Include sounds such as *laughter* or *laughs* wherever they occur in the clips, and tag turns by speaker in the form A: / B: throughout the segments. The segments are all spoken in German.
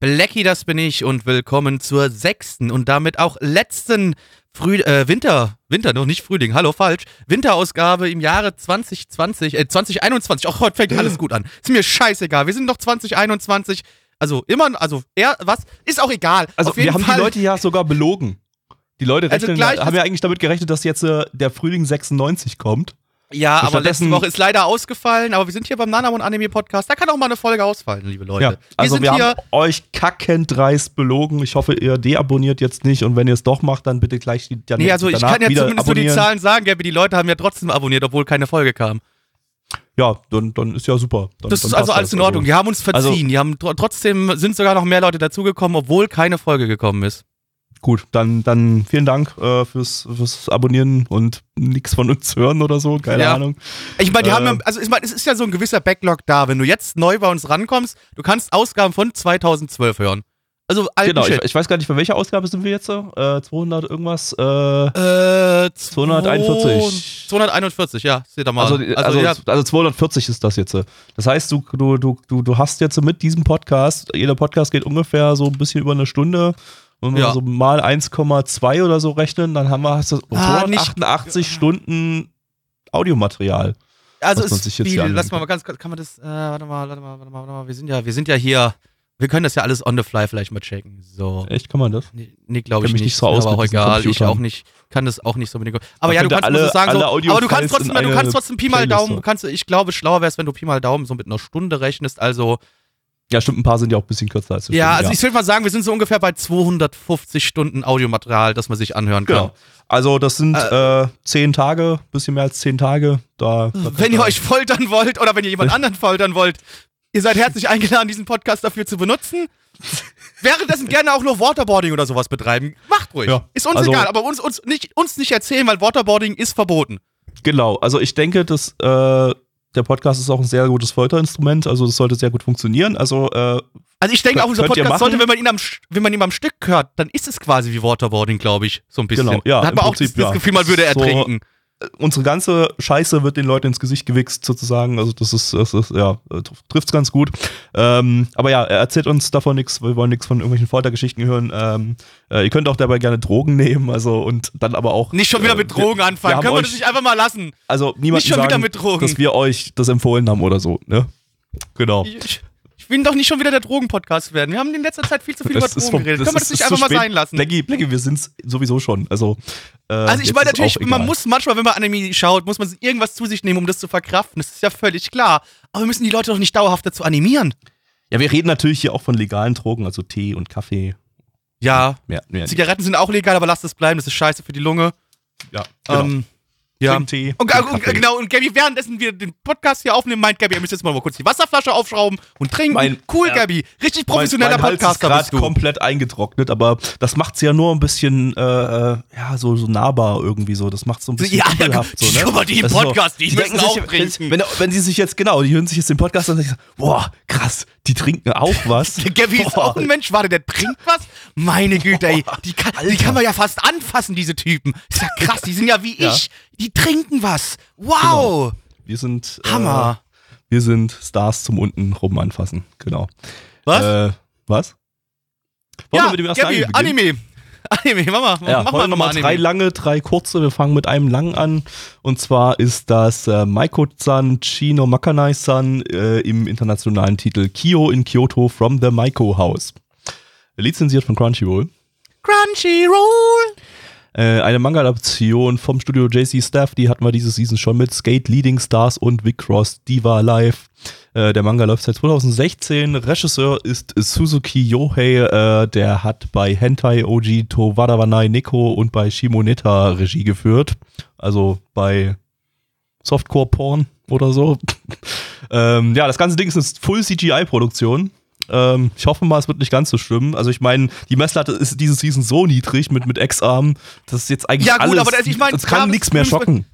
A: Blackie, das bin ich und willkommen zur sechsten und damit auch letzten Früh äh, Winter, Winter, noch nicht Frühling, hallo, falsch, Winterausgabe im Jahre 2020, äh, 2021, auch heute fängt alles gut an. Ist mir scheißegal, wir sind noch 2021, also immer, also er, was, ist auch egal.
B: Also
A: Auf
B: wir haben
A: Fall,
B: die Leute ja sogar belogen. Die Leute
A: Also
B: rechnen,
A: gleich-
B: haben ja eigentlich damit gerechnet, dass jetzt äh, der Frühling 96 kommt.
A: Ja, aber letzte Woche ist leider ausgefallen, aber wir sind hier beim Nanamon Anime Podcast, da kann auch mal eine Folge ausfallen, liebe Leute.
B: Ja, also
A: wir
B: wir, haben euch kackend dreist belogen. Ich hoffe, ihr deabonniert jetzt nicht und wenn ihr es doch macht, dann bitte gleich die, dann
A: nee, also ich kann ja zumindest nur die. Zahlen sagen, Gabby, die Leute haben ja trotzdem abonniert, obwohl keine Folge kam.
B: Ja, dann, dann ist ja super. Dann,
A: Das
B: dann
A: ist also alles in Ordnung. Die haben uns verziehen.
B: Also-
A: die haben tr trotzdem sind sogar noch mehr Leute dazugekommen, obwohl keine Folge gekommen ist.
B: Gut, dann, dann vielen Dank äh, fürs, fürs Abonnieren und nichts von uns hören oder so. Keine
A: Ja.
B: Ahnung.
A: Ich meine, die
B: Äh.
A: haben ja, also ich meine, es ist ja so ein gewisser Backlog da. Wenn du jetzt neu bei uns rankommst, du kannst Ausgaben von 2012 hören. Also alten
B: Genau, ich, ich weiß gar nicht, für welche Ausgabe sind wir jetzt? so? Äh, 200 irgendwas? Äh,
A: äh,
B: 241.
A: 241, ja. Seht ihr mal.
B: Also, also,
A: ja,
B: also 240 ist das jetzt. Das heißt, du, du, du, du, du hast jetzt mit diesem Podcast, jeder Podcast geht ungefähr so ein bisschen über eine Stunde. Wenn wir
A: Ja.
B: so mal 1,2 oder so rechnen, dann haben wir hast du
A: Ah, nicht-
B: 288 Stunden Audiomaterial.
A: also ist
B: sich jetzt
A: viel. Lass mal ganz, kurz- kann man das, äh, warte mal, warte mal, warte mal, warte mal. Wir sind ja, wir sind ja hier, wir können das ja alles on the fly vielleicht mal checken. So.
B: Echt, kann man das?
A: Nee, nee glaube ich
B: mich
A: nicht.
B: nicht so aus
A: aber auch
B: mit
A: egal. Ich auch nicht. Kann das auch nicht so unbedingt. Aber ja, du kannst
B: alle-
A: sagen,
B: alle
A: so, aber du kannst trotzdem, du kannst trotzdem Pi mal Daumen, du kannst, ich glaube, schlauer wär's, wenn du Pi mal Daumen so mit einer Stunde rechnest. Also,
B: Ja, stimmt, ein paar sind ja auch ein bisschen kürzer als eine
A: ja, also ich würde mal sagen, wir sind so ungefähr bei 250 Stunden Audiomaterial, das man sich anhören kann.
B: Genau. Also das sind äh, zehn Tage, bisschen mehr als zehn Tage. Da, da
A: Wenn ihr euch foltern wollt oder wenn ihr jemand *laughs* anderen foltern wollt, ihr seid herzlich eingeladen, diesen Podcast dafür zu benutzen. Währenddessen gerne auch noch Waterboarding oder sowas betreiben. Macht ruhig.
B: Ja,
A: Ist uns
B: also-
A: egal, aber uns, uns, nicht, uns nicht erzählen, weil Waterboarding ist verboten.
B: Genau, also ich denke, dass äh, der Podcast ist auch ein sehr gutes Folterinstrument, also das sollte sehr gut funktionieren. Also äh,
A: Also ich denke auch, unser Podcast sollte, wenn man ihn am, wenn man ihn am Stück hört, dann ist es quasi wie Waterboarding, glaube ich, so ein bisschen.
B: Genau, ja,
A: Da hat man auch
B: Prinzip,
A: das, das
B: ja.
A: Gefühl, man würde
B: So-
A: ertrinken.
B: Unsere ganze Scheiße wird den Leuten ins Gesicht gewichst sozusagen. Also das ist, das ist ja, trifft's ganz gut. Ähm, aber ja, er erzählt uns davon nichts. Wir wollen nichts von irgendwelchen Foltergeschichten hören. Ähm, äh, ihr könnt auch dabei gerne Drogen nehmen, also und dann aber auch
A: Nicht schon wieder
B: äh,
A: mit
B: wir-
A: Drogen anfangen.
B: haben
A: Können wir
B: euch-
A: das nicht einfach mal lassen?
B: Also niemand sagen,
A: wieder mit Drogen.
B: dass wir euch das empfohlen haben oder so. Ne? Genau.
A: Ich will doch nicht schon wieder der Drogen-Podcast werden. Wir haben in letzter Zeit viel zu viel über
B: Das ist
A: Drogen
B: vom-
A: geredet. Können wir das nicht einfach mal sein lassen?
B: Blackie, Blackie, wir sind's sowieso schon. Also, äh,
A: Also ich meine natürlich, man muss manchmal, wenn man Anime schaut, muss man irgendwas zu sich nehmen, um das zu verkraften. Das ist ja völlig klar. Aber wir müssen die Leute doch nicht dauerhaft dazu animieren.
B: Ja, wir reden natürlich hier auch von legalen Drogen, also Tee und Kaffee.
A: Ja,
B: mehr nicht.
A: Zigaretten sind auch legal, aber lasst es bleiben. Das ist scheiße für die Lunge.
B: Ja, genau.
A: Ähm, ja. Und,
B: und
A: und,
B: Kaffee.
A: genau, und Gabby, währenddessen wir den Podcast hier aufnehmen, meint Gabby, ihr müsst jetzt mal kurz die Wasserflasche aufschrauben und trinken.
B: Mein-
A: cool,
B: ja.
A: Gabby. Richtig professioneller
B: mein, mein Hals ist
A: Podcaster
B: grad
A: bist du.
B: komplett eingetrocknet, aber das macht's ja nur ein bisschen, äh, äh, ja, so, so nahbar irgendwie so. Das macht's so ein bisschen
A: Ja,
B: kumpelhaft, so, ne?
A: guck mal, die im
B: ist
A: Podcast, die müssen
B: denken sich,
A: auch
B: wenn,
A: trinken.
B: wenn, wenn sie sich jetzt, genau, die hören sich jetzt den Podcast an und sagen, boah, krass, die trinken auch was. *laughs*
A: Der Gabby ist auch ein Mensch, warte, der trinkt was? Meine Güte, ey, die kann, die kann man ja fast anfassen, diese Typen. Ist ja krass, die sind ja wie
B: Ja.
A: ich. Die trinken was. Wow.
B: Wir sind,
A: Hammer.
B: Äh, wir sind Stars zum unten rum anfassen, genau.
A: Was?
B: Äh, was? Wollen
A: ja,
B: wir mit dem ersten
A: Gabby,
B: Anime beginnen?
A: Anime. *laughs* Anime, mach mal.
B: Ja,
A: mach
B: heute
A: mal
B: nochmal drei lange, drei kurze. Wir fangen mit einem langen an. Und zwar ist das äh, Maiko-san Chino Makanai-san äh, im internationalen Titel Kyo in Kyoto from the Maiko House. Lizenziert von Crunchyroll.
A: Crunchyroll.
B: Äh, eine Manga-Adaption vom Studio JC Staff, die hatten wir diese Season schon mit Skate Leading Stars und Vicross Diva Live. Äh, der Manga läuft seit 2016. Regisseur ist Suzuki Yohei, äh, der hat bei Hentai Oji to Wadawanai Neko und bei Shimoneta Regie geführt. Also bei Softcore-Porn oder so. *laughs* Ähm, ja, das ganze Ding ist eine Full CGI-Produktion. Ähm, ich hoffe mal, es wird nicht ganz so schlimm. Also ich meine, die Messlatte ist diese Season so niedrig mit, mit X-Arm, das ist jetzt eigentlich
A: Ja, gut,
B: alles,
A: aber das- ich mein,
B: es kann nichts mehr schocken.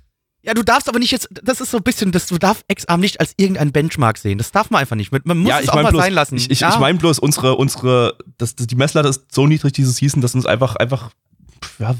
A: Ja, du darfst aber nicht jetzt, das ist so ein bisschen, das, du darfst X-Arm nicht als irgendein Benchmark sehen. Das darf man einfach nicht. Man muss
B: ja,
A: es auch mal
B: bloß,
A: sein lassen.
B: ich, ich,
A: ja?
B: ich meine bloß, unsere, unsere, das, das, die Messlatte ist so niedrig diese Season, dass uns einfach, einfach, ja,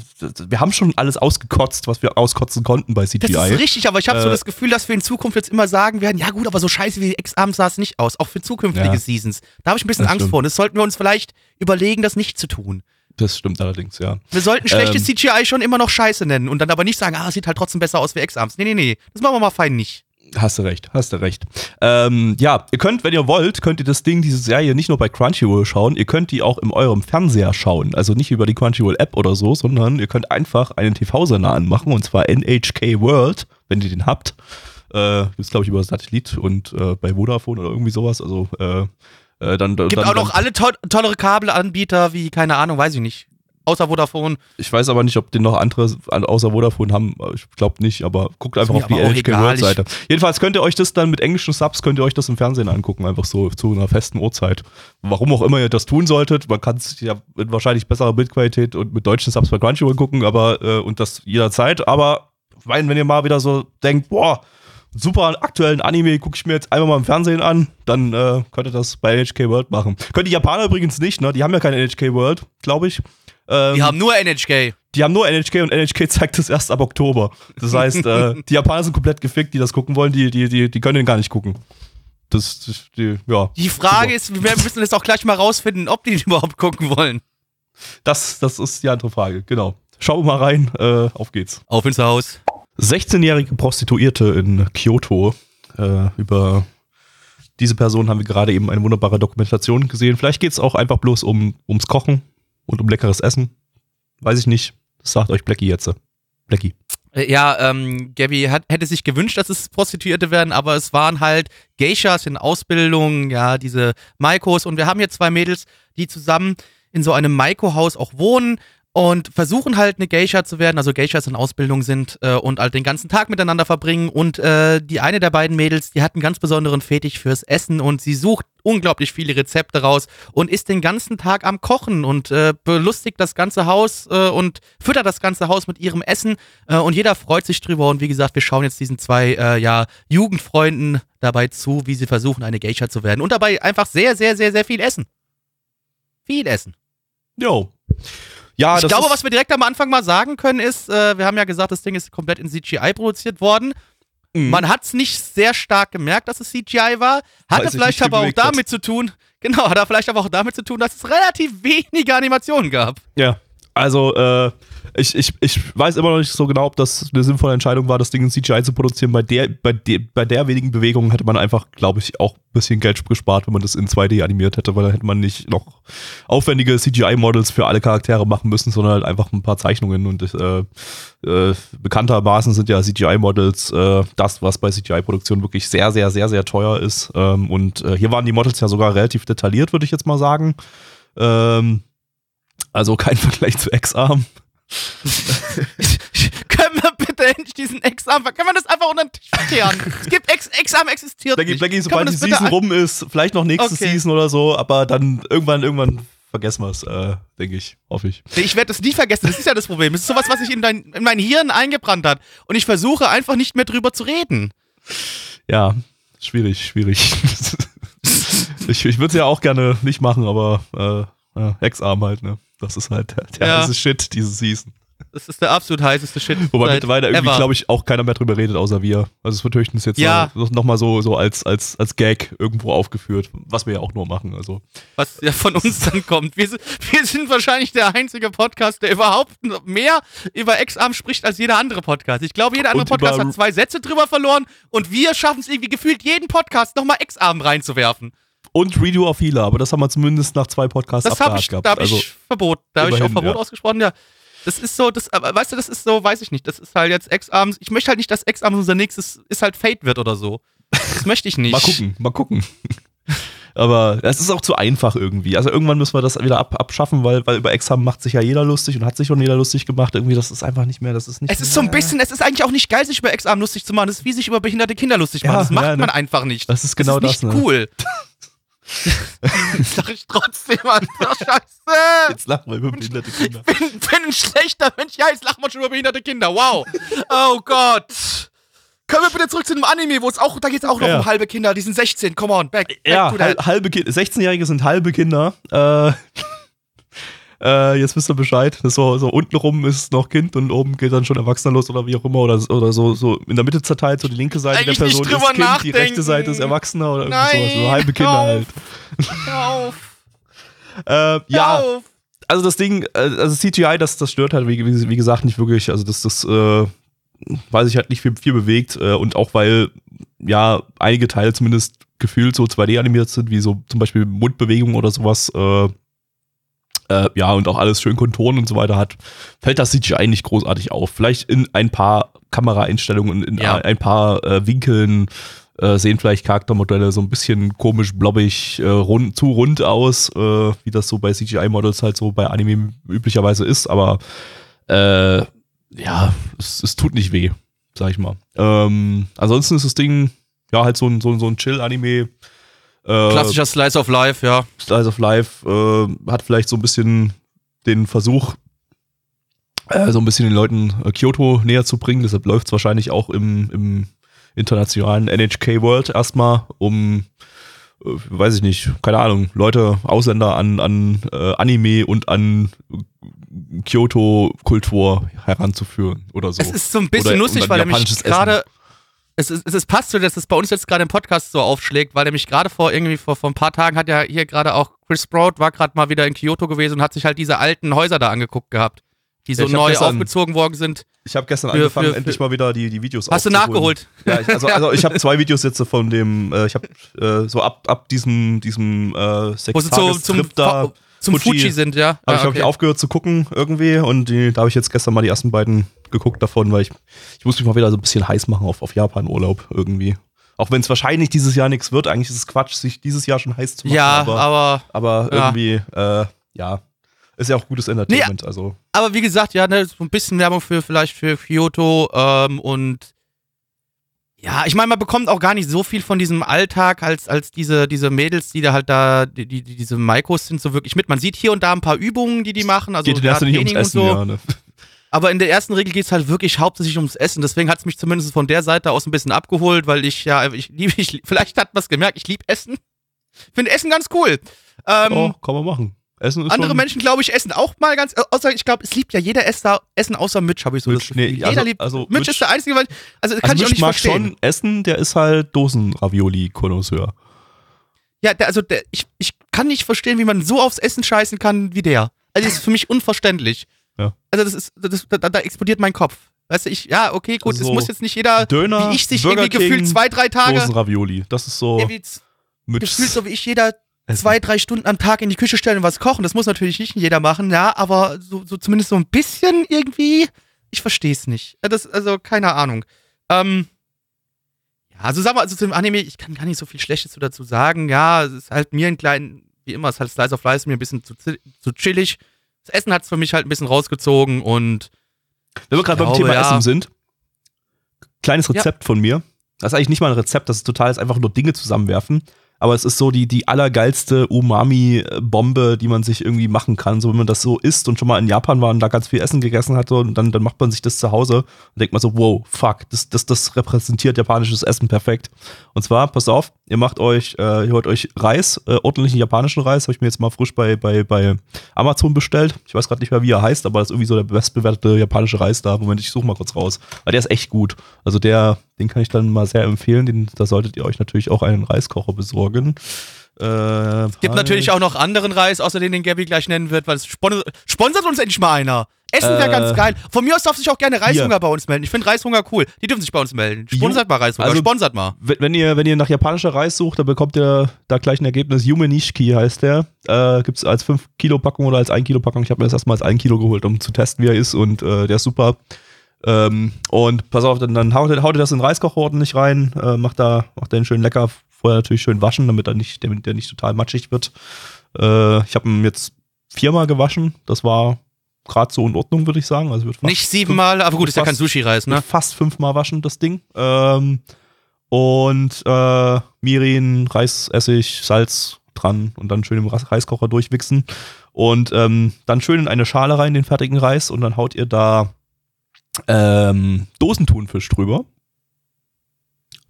B: wir haben schon alles ausgekotzt, was wir auskotzen konnten bei CGI.
A: Das ist richtig, aber ich habe so
B: Äh,
A: das Gefühl, dass wir in Zukunft jetzt immer sagen werden, ja gut, aber so scheiße wie X-Arm sah es nicht aus, auch für zukünftige
B: Ja.
A: Seasons. Da habe ich ein bisschen
B: Das
A: Angst
B: stimmt.
A: vor und das sollten wir uns vielleicht überlegen, das nicht zu tun.
B: Das stimmt allerdings, ja.
A: Wir sollten schlechte
B: Ähm.
A: CGI schon immer noch scheiße nennen und dann aber nicht sagen, ah, es sieht halt trotzdem besser aus wie X-Arms. Nee, nee, nee, das machen wir mal fein nicht.
B: Hast du recht, hast du recht. Ähm, ja, ihr könnt, wenn ihr wollt, könnt ihr das Ding, diese Serie nicht nur bei Crunchyroll schauen, ihr könnt die auch in eurem Fernseher schauen. Also nicht über die Crunchyroll-App oder so, sondern ihr könnt einfach einen TV-Sender anmachen und zwar NHK World, wenn ihr den habt. Äh, ist, glaube ich, über Satellit und äh, bei Vodafone oder irgendwie sowas. Also, äh, äh, dann.
A: Gibt
B: dann,
A: auch noch alle to tollere Kabelanbieter wie, keine Ahnung, weiß ich nicht. Außer Vodafone.
B: Ich weiß aber nicht, ob den noch andere an- außer Vodafone haben. Ich glaube nicht, aber guckt einfach auf die
A: egal.
B: World Seite. Jedenfalls könnt ihr euch das dann mit englischen Subs, könnt ihr euch das im Fernsehen angucken, einfach so zu einer festen Uhrzeit. Warum auch immer ihr das tun solltet, man kann es ja mit wahrscheinlich besserer Bildqualität und mit deutschen Subs bei Crunchyroll gucken, aber äh, und das jederzeit. Aber wenn ihr mal wieder so denkt, boah, super aktuellen Anime gucke ich mir jetzt einfach mal im Fernsehen an, dann äh, könnt ihr das bei NHK World machen. Können die Japaner übrigens nicht, ne? Die haben ja keine NHK World, glaube ich. Ähm,
A: Die haben nur NHK.
B: die haben nur NHK und NHK *laughs* zeigt es erst ab Oktober. Das heißt, äh, die Japaner sind komplett gefickt, die das gucken wollen, die, die, die, die können den gar nicht gucken. Das, das die, ja.
A: Die Frage
B: Super.
A: ist, wir müssen jetzt auch gleich mal rausfinden, ob die den *laughs* überhaupt gucken wollen.
B: Das, das ist die andere Frage, genau. Schauen wir mal rein, äh, auf geht's.
A: Auf ins Haus.
B: 16-jährige Prostituierte in Kyoto. Äh, über diese Person haben wir gerade eben eine wunderbare Dokumentation gesehen. Vielleicht geht's auch einfach bloß um, ums Kochen und um leckeres Essen. Weiß ich nicht. Das sagt euch Blackie jetzt. Blackie.
A: Äh, Ja, ähm, Gabby hat, hätte sich gewünscht, dass es Prostituierte werden, aber es waren halt Geishas in Ausbildung, ja, diese Maikos und wir haben hier zwei Mädels, die zusammen in so einem Maiko-Haus auch wohnen und versuchen halt eine Geisha zu werden, also Geishas in Ausbildung sind äh, und halt den ganzen Tag miteinander verbringen und äh, die eine der beiden Mädels, die hat einen ganz besonderen Fetisch fürs Essen und sie sucht unglaublich viele Rezepte raus und ist den ganzen Tag am Kochen und äh, belustigt das ganze Haus äh, und füttert das ganze Haus mit ihrem Essen äh, und jeder freut sich drüber und wie gesagt, wir schauen jetzt diesen zwei äh, ja, Jugendfreunden dabei zu, wie sie versuchen, eine Geisha zu werden und dabei einfach sehr, sehr, sehr, sehr viel essen. Viel essen.
B: Jo. Ja,
A: ich glaube, was wir direkt am Anfang mal sagen können, ist, äh, wir haben ja gesagt, das Ding ist komplett in CGI produziert worden.
B: Mhm.
A: Man hat es nicht sehr stark gemerkt, dass es CGI war. Hatte vielleicht aber auch
B: bewegt hat.
A: damit zu tun, *laughs* genau, hat er vielleicht aber auch damit zu tun, dass es relativ wenige Animationen gab.
B: Ja, also äh, ich, ich, ich weiß immer noch nicht so genau, ob das eine sinnvolle Entscheidung war, das Ding in CGI zu produzieren. Bei der, bei der, bei der wenigen Bewegung hätte man einfach, glaube ich, auch ein bisschen Geld gespart, wenn man das in 2D animiert hätte, weil dann hätte man nicht noch aufwendige CGI-Models für alle Charaktere machen müssen, sondern halt einfach ein paar Zeichnungen. Und äh, äh, bekanntermaßen sind ja CGI-Models äh, das, was bei CGI-Produktionen wirklich sehr, sehr, sehr, sehr teuer ist. Ähm, und äh, hier waren die Models ja sogar relativ detailliert, würde ich jetzt mal sagen. Ähm, also kein *laughs* Vergleich zu X-Arm. *laughs*
A: können wir bitte endlich diesen X-Arm, können wir das einfach unter den Tisch kehren? *laughs* es gibt X, X-Arm existiert
B: Blackie,
A: nicht.
B: Blackie, sobald die Season rum ist, vielleicht noch nächste
A: Okay.
B: Season oder so, aber dann irgendwann, irgendwann vergessen wir es, äh, denke ich, hoffe ich.
A: Ich werde das nie vergessen, das ist ja das Problem. Das ist sowas, was sich in, dein, in mein Hirn eingebrannt hat. Und ich versuche einfach nicht mehr drüber zu reden.
B: Ja, schwierig, schwierig. ich ich würde es ja auch gerne nicht machen, aber äh, ja, Ex-Arm halt, ne? Das ist halt der, der
A: Ja.
B: heiße Shit, diese Season.
A: Das ist der absolut heißeste Shit.
B: Wobei mittlerweile irgendwie, glaube ich, auch keiner mehr drüber redet, außer wir. Also es wird höchstens jetzt
A: Ja.
B: nochmal so, so als, als, als Gag irgendwo aufgeführt, was wir ja auch nur machen. Also
A: was ja von uns dann kommt. Wir sind, wir sind wahrscheinlich der einzige Podcast, der überhaupt mehr über Ex-Arm spricht als jeder andere Podcast. Ich glaube, jeder andere
B: Und
A: Podcast hat zwei Sätze drüber verloren und wir schaffen es irgendwie gefühlt, jeden Podcast nochmal Ex-Arm reinzuwerfen.
B: Und Redo of Healer, aber das haben wir zumindest nach zwei Podcasts
A: Das
B: abgehakt
A: ich,
B: gehabt.
A: da habe
B: also,
A: ich Verbot, da habe ich auch Verbot
B: ja.
A: ausgesprochen, ja. Das ist so, das, aber weißt du, das ist so, weiß ich nicht, das ist halt jetzt Ex-Arm, ich möchte halt nicht, dass Ex-Arm unser nächstes, ist halt Fate wird oder so. Das möchte ich *laughs* nicht.
B: Mal gucken, mal gucken. *laughs* Aber es ist auch zu einfach irgendwie. Also irgendwann müssen wir das wieder ab, abschaffen, weil, weil über Examen macht sich ja jeder lustig und hat sich schon jeder lustig gemacht. Irgendwie, das ist einfach nicht mehr, das ist nicht
A: Es ist so ein bisschen, es ist eigentlich auch nicht geil, sich über Examen lustig zu machen. Das ist wie sich über behinderte Kinder lustig machen.
B: Ja,
A: das macht
B: ja, ne?
A: man einfach nicht.
B: Das ist genau
A: das. Ist
B: das,
A: nicht
B: ne?
A: cool. *laughs* *laughs* Sag ich trotzdem, Alter. Scheiße.
B: Jetzt lachen wir über behinderte Kinder.
A: bin, bin ein schlechter Mensch. Ja, jetzt lacht man schon über behinderte Kinder. Wow. Oh Gott. Können wir bitte zurück zu dem Anime, wo es auch, da geht es auch noch
B: Ja.
A: um halbe Kinder. Die sind 16. Come on, back, back
B: Ja, halbe Kinder. 16-Jährige sind halbe Kinder. Äh, äh, jetzt wisst ihr Bescheid. So, so unten rum ist noch Kind und oben geht dann schon Erwachsener los oder wie auch immer. Oder, oder so, so in der Mitte zerteilt, so die linke Seite
A: Eigentlich
B: der Person ist Kind, die
A: nachdenken.
B: rechte Seite ist Erwachsener oder irgendwie
A: Nein,
B: sowas. So halbe Kinder
A: hör
B: halt.
A: Hör auf. *laughs*
B: Äh, ja,
A: auf.
B: also das Ding, äh, also CGI, das, das stört halt, wie, wie, wie gesagt, nicht wirklich. Also das, das, äh, weiß ich halt nicht viel, viel bewegt. Äh, und auch weil, ja, einige Teile zumindest gefühlt so 2D animiert sind, wie so zum Beispiel Mundbewegungen oder sowas. Äh, äh, ja, und auch alles schön Konturen und so weiter hat, fällt das CGI nicht großartig auf. Vielleicht in ein paar Kameraeinstellungen, in
A: Ja.
B: ein paar äh, Winkeln äh, sehen vielleicht Charaktermodelle so ein bisschen komisch, blobbig, äh, rund, zu rund aus, äh, wie das so bei CGI-Models halt so bei Anime üblicherweise ist, aber äh, ja, es, es tut nicht weh, sag ich mal. Ähm, ansonsten ist das Ding ja halt so ein, so so ein Chill-Anime. Äh,
A: Klassischer Slice of Life, ja.
B: Slice of Life äh, hat vielleicht so ein bisschen den Versuch, äh, so ein bisschen den Leuten äh, Kyoto näher zu bringen. Deshalb läuft es wahrscheinlich auch im, im internationalen NHK World erstmal, um, äh, weiß ich nicht, keine Ahnung, Leute, Ausländer an, an äh, Anime und an äh, Kyoto-Kultur heranzuführen oder so.
A: Es ist so ein bisschen
B: Oder-
A: lustig, weil er mich gerade. Es, ist, es ist passt so, dass es bei uns jetzt gerade im Podcast so aufschlägt, weil mich gerade vor irgendwie vor, vor ein paar Tagen hat ja hier gerade auch Chris Sprout war gerade mal wieder in Kyoto gewesen und hat sich halt diese alten Häuser da angeguckt gehabt, die so
B: Ja,
A: neu
B: gestern-
A: aufgezogen worden sind.
B: Ich habe gestern
A: Für-
B: angefangen,
A: für- für-
B: endlich mal wieder die, die Videos
A: Hast du nachgeholt?
B: Ja, ich, also, also ich habe *laughs* zwei Videos jetzt so von dem, äh, ich habe äh, so ab, ab diesem, diesem äh, sechs
A: Wo sie zu, zum,
B: Trip da,
A: zum
B: Fuji-
A: Fuji sind, ja.
B: habe
A: Ah,
B: ich, glaub ich, aufgehört zu gucken irgendwie und die, da habe ich jetzt gestern mal die ersten beiden geguckt davon, weil ich, ich muss mich mal wieder so ein bisschen heiß machen auf, auf Japan-Urlaub irgendwie. Auch wenn es wahrscheinlich dieses Jahr nichts wird, eigentlich ist es Quatsch, sich dieses Jahr schon heiß zu machen,
A: ja,
B: aber,
A: aber,
B: aber
A: ja.
B: irgendwie, äh, ja, ist ja auch gutes Entertainment, also.
A: aber wie gesagt, ja, ne, so ein bisschen Werbung für vielleicht für Kyoto ähm, und ja, ich meine, man bekommt auch gar nicht so viel von diesem Alltag als, als diese, diese Mädels, die da halt da, die, die, die- diese Maikos sind so wirklich mit. Man sieht hier und da ein paar Übungen, die die machen, also
B: Geht in erster Linie ums Essen,
A: so.
B: ja, ne?
A: Aber in der ersten Regel geht es halt wirklich hauptsächlich ums Essen. Deswegen hat es mich zumindest von der Seite aus ein bisschen abgeholt, weil ich ja, ich liebe, ich, vielleicht hat man es gemerkt, ich liebe Essen. Finde Essen ganz cool. Ähm,
B: oh, kann man machen. Essen ist
A: andere Menschen, glaube ich, essen auch mal ganz. Außer, ich glaube, es liebt ja jeder Esser, Essen außer Mitch, habe ich so
B: Mitch,
A: das Gefühl.
B: nee,
A: jeder
B: also-
A: liebt.
B: also
A: Mitch,
B: Mitch-
A: ist der Einzige, weil. Also, das kann
B: also
A: ich auch
B: Mitch
A: nicht
B: mag
A: verstehen.
B: schon essen, der ist halt Dosen-Ravioli-Konnoisseur.
A: Ja, der, also, der, ich, ich kann nicht verstehen, wie man so aufs Essen scheißen kann wie der. Also, das ist für mich unverständlich.
B: Ja.
A: Also, das ist. Das, da, da explodiert mein Kopf. Weißt du, ich. Ja, okay, gut,
B: Also
A: es
B: so
A: muss jetzt nicht jeder.
B: Döner,
A: wie ich sich
B: Burger
A: irgendwie
B: King,
A: gefühlt zwei, drei Tage.
B: Dosen-Ravioli. Das ist so mit
A: gefühlt so wie ich jeder
B: Essen.
A: zwei, drei Stunden am Tag in die Küche stellen und was kochen. Das muss natürlich nicht jeder machen, ja, aber so, so zumindest so ein bisschen irgendwie. Ich verstehe es nicht. Das, also, keine Ahnung. Ähm, ja, also sagen wir, also zum Anime, ich kann gar nicht so viel Schlechtes so dazu sagen. Ja, es ist halt mir ein kleinen, wie immer, es ist halt Slice of Life, ist mir ein bisschen zu, zu chillig. Das Essen hat es für mich halt ein bisschen rausgezogen und
B: Wenn wir gerade beim Thema
A: ja.
B: Essen sind, kleines Rezept von mir. Das ist eigentlich nicht mal ein Rezept, das ist total, ist einfach nur Dinge zusammenwerfen. Aber es ist so die, die allergeilste Umami-Bombe, die man sich irgendwie machen kann. So, wenn man das so isst und schon mal in Japan war und da ganz viel Essen gegessen hat, so, und dann, dann macht man sich das zu Hause und denkt man so, wow, fuck, das, das, das repräsentiert japanisches Essen perfekt. Und zwar, passt auf, ihr macht euch, äh, ihr holt euch Reis, äh, ordentlichen japanischen Reis, habe ich mir jetzt mal frisch bei, bei, bei Amazon bestellt. Ich weiß gerade nicht mehr, wie er heißt, aber das ist irgendwie so der bestbewertete japanische Reis da. Moment, ich suche mal kurz raus. Weil der ist echt gut. Also der, den kann ich dann mal sehr empfehlen. Den, da solltet ihr euch natürlich auch einen Reiskocher besorgen. Äh,
A: es gibt natürlich auch noch anderen Reis, außer den, den Gabby gleich nennen wird, weil es spon sponsert uns endlich mal einer. Essen wäre
B: Äh,
A: ganz geil. Von mir aus darf sich auch gerne Reishunger bei uns melden. Ich finde Reishunger cool. Die dürfen sich bei uns melden. Sponsert mal Reishunger.
B: Also-
A: sponsert mal.
B: Wenn ihr, wenn ihr nach japanischer Reis sucht, dann bekommt ihr da gleich ein Ergebnis. Yume Nishiki heißt der. Äh, Gibt es als 5 Kilo Packung oder als 1 Kilo Packung. Ich habe mir das erstmal als 1 Kilo geholt, um zu testen, wie er ist. Und äh, der ist super. Ähm, und pass auf, dann, dann haut, haut ihr das in den Reiskocher ordentlich rein, äh, macht da, macht den schön lecker vorher natürlich schön waschen, damit er nicht, damit der nicht total matschig wird. Äh, ich habe ihn jetzt viermal gewaschen. Das war gerade so in Ordnung, würde ich sagen. Also wird
A: Nicht siebenmal, aber gut, ist ja kein Sushi-Reis, ne?
B: fast fünfmal waschen, das Ding. Ähm, und äh, Mirin, Reisessig, Salz dran und dann schön im Reiskocher durchwichsen. Und ähm, dann schön in eine Schale rein, den fertigen Reis, und dann haut ihr da ähm, Dosentunfisch drüber.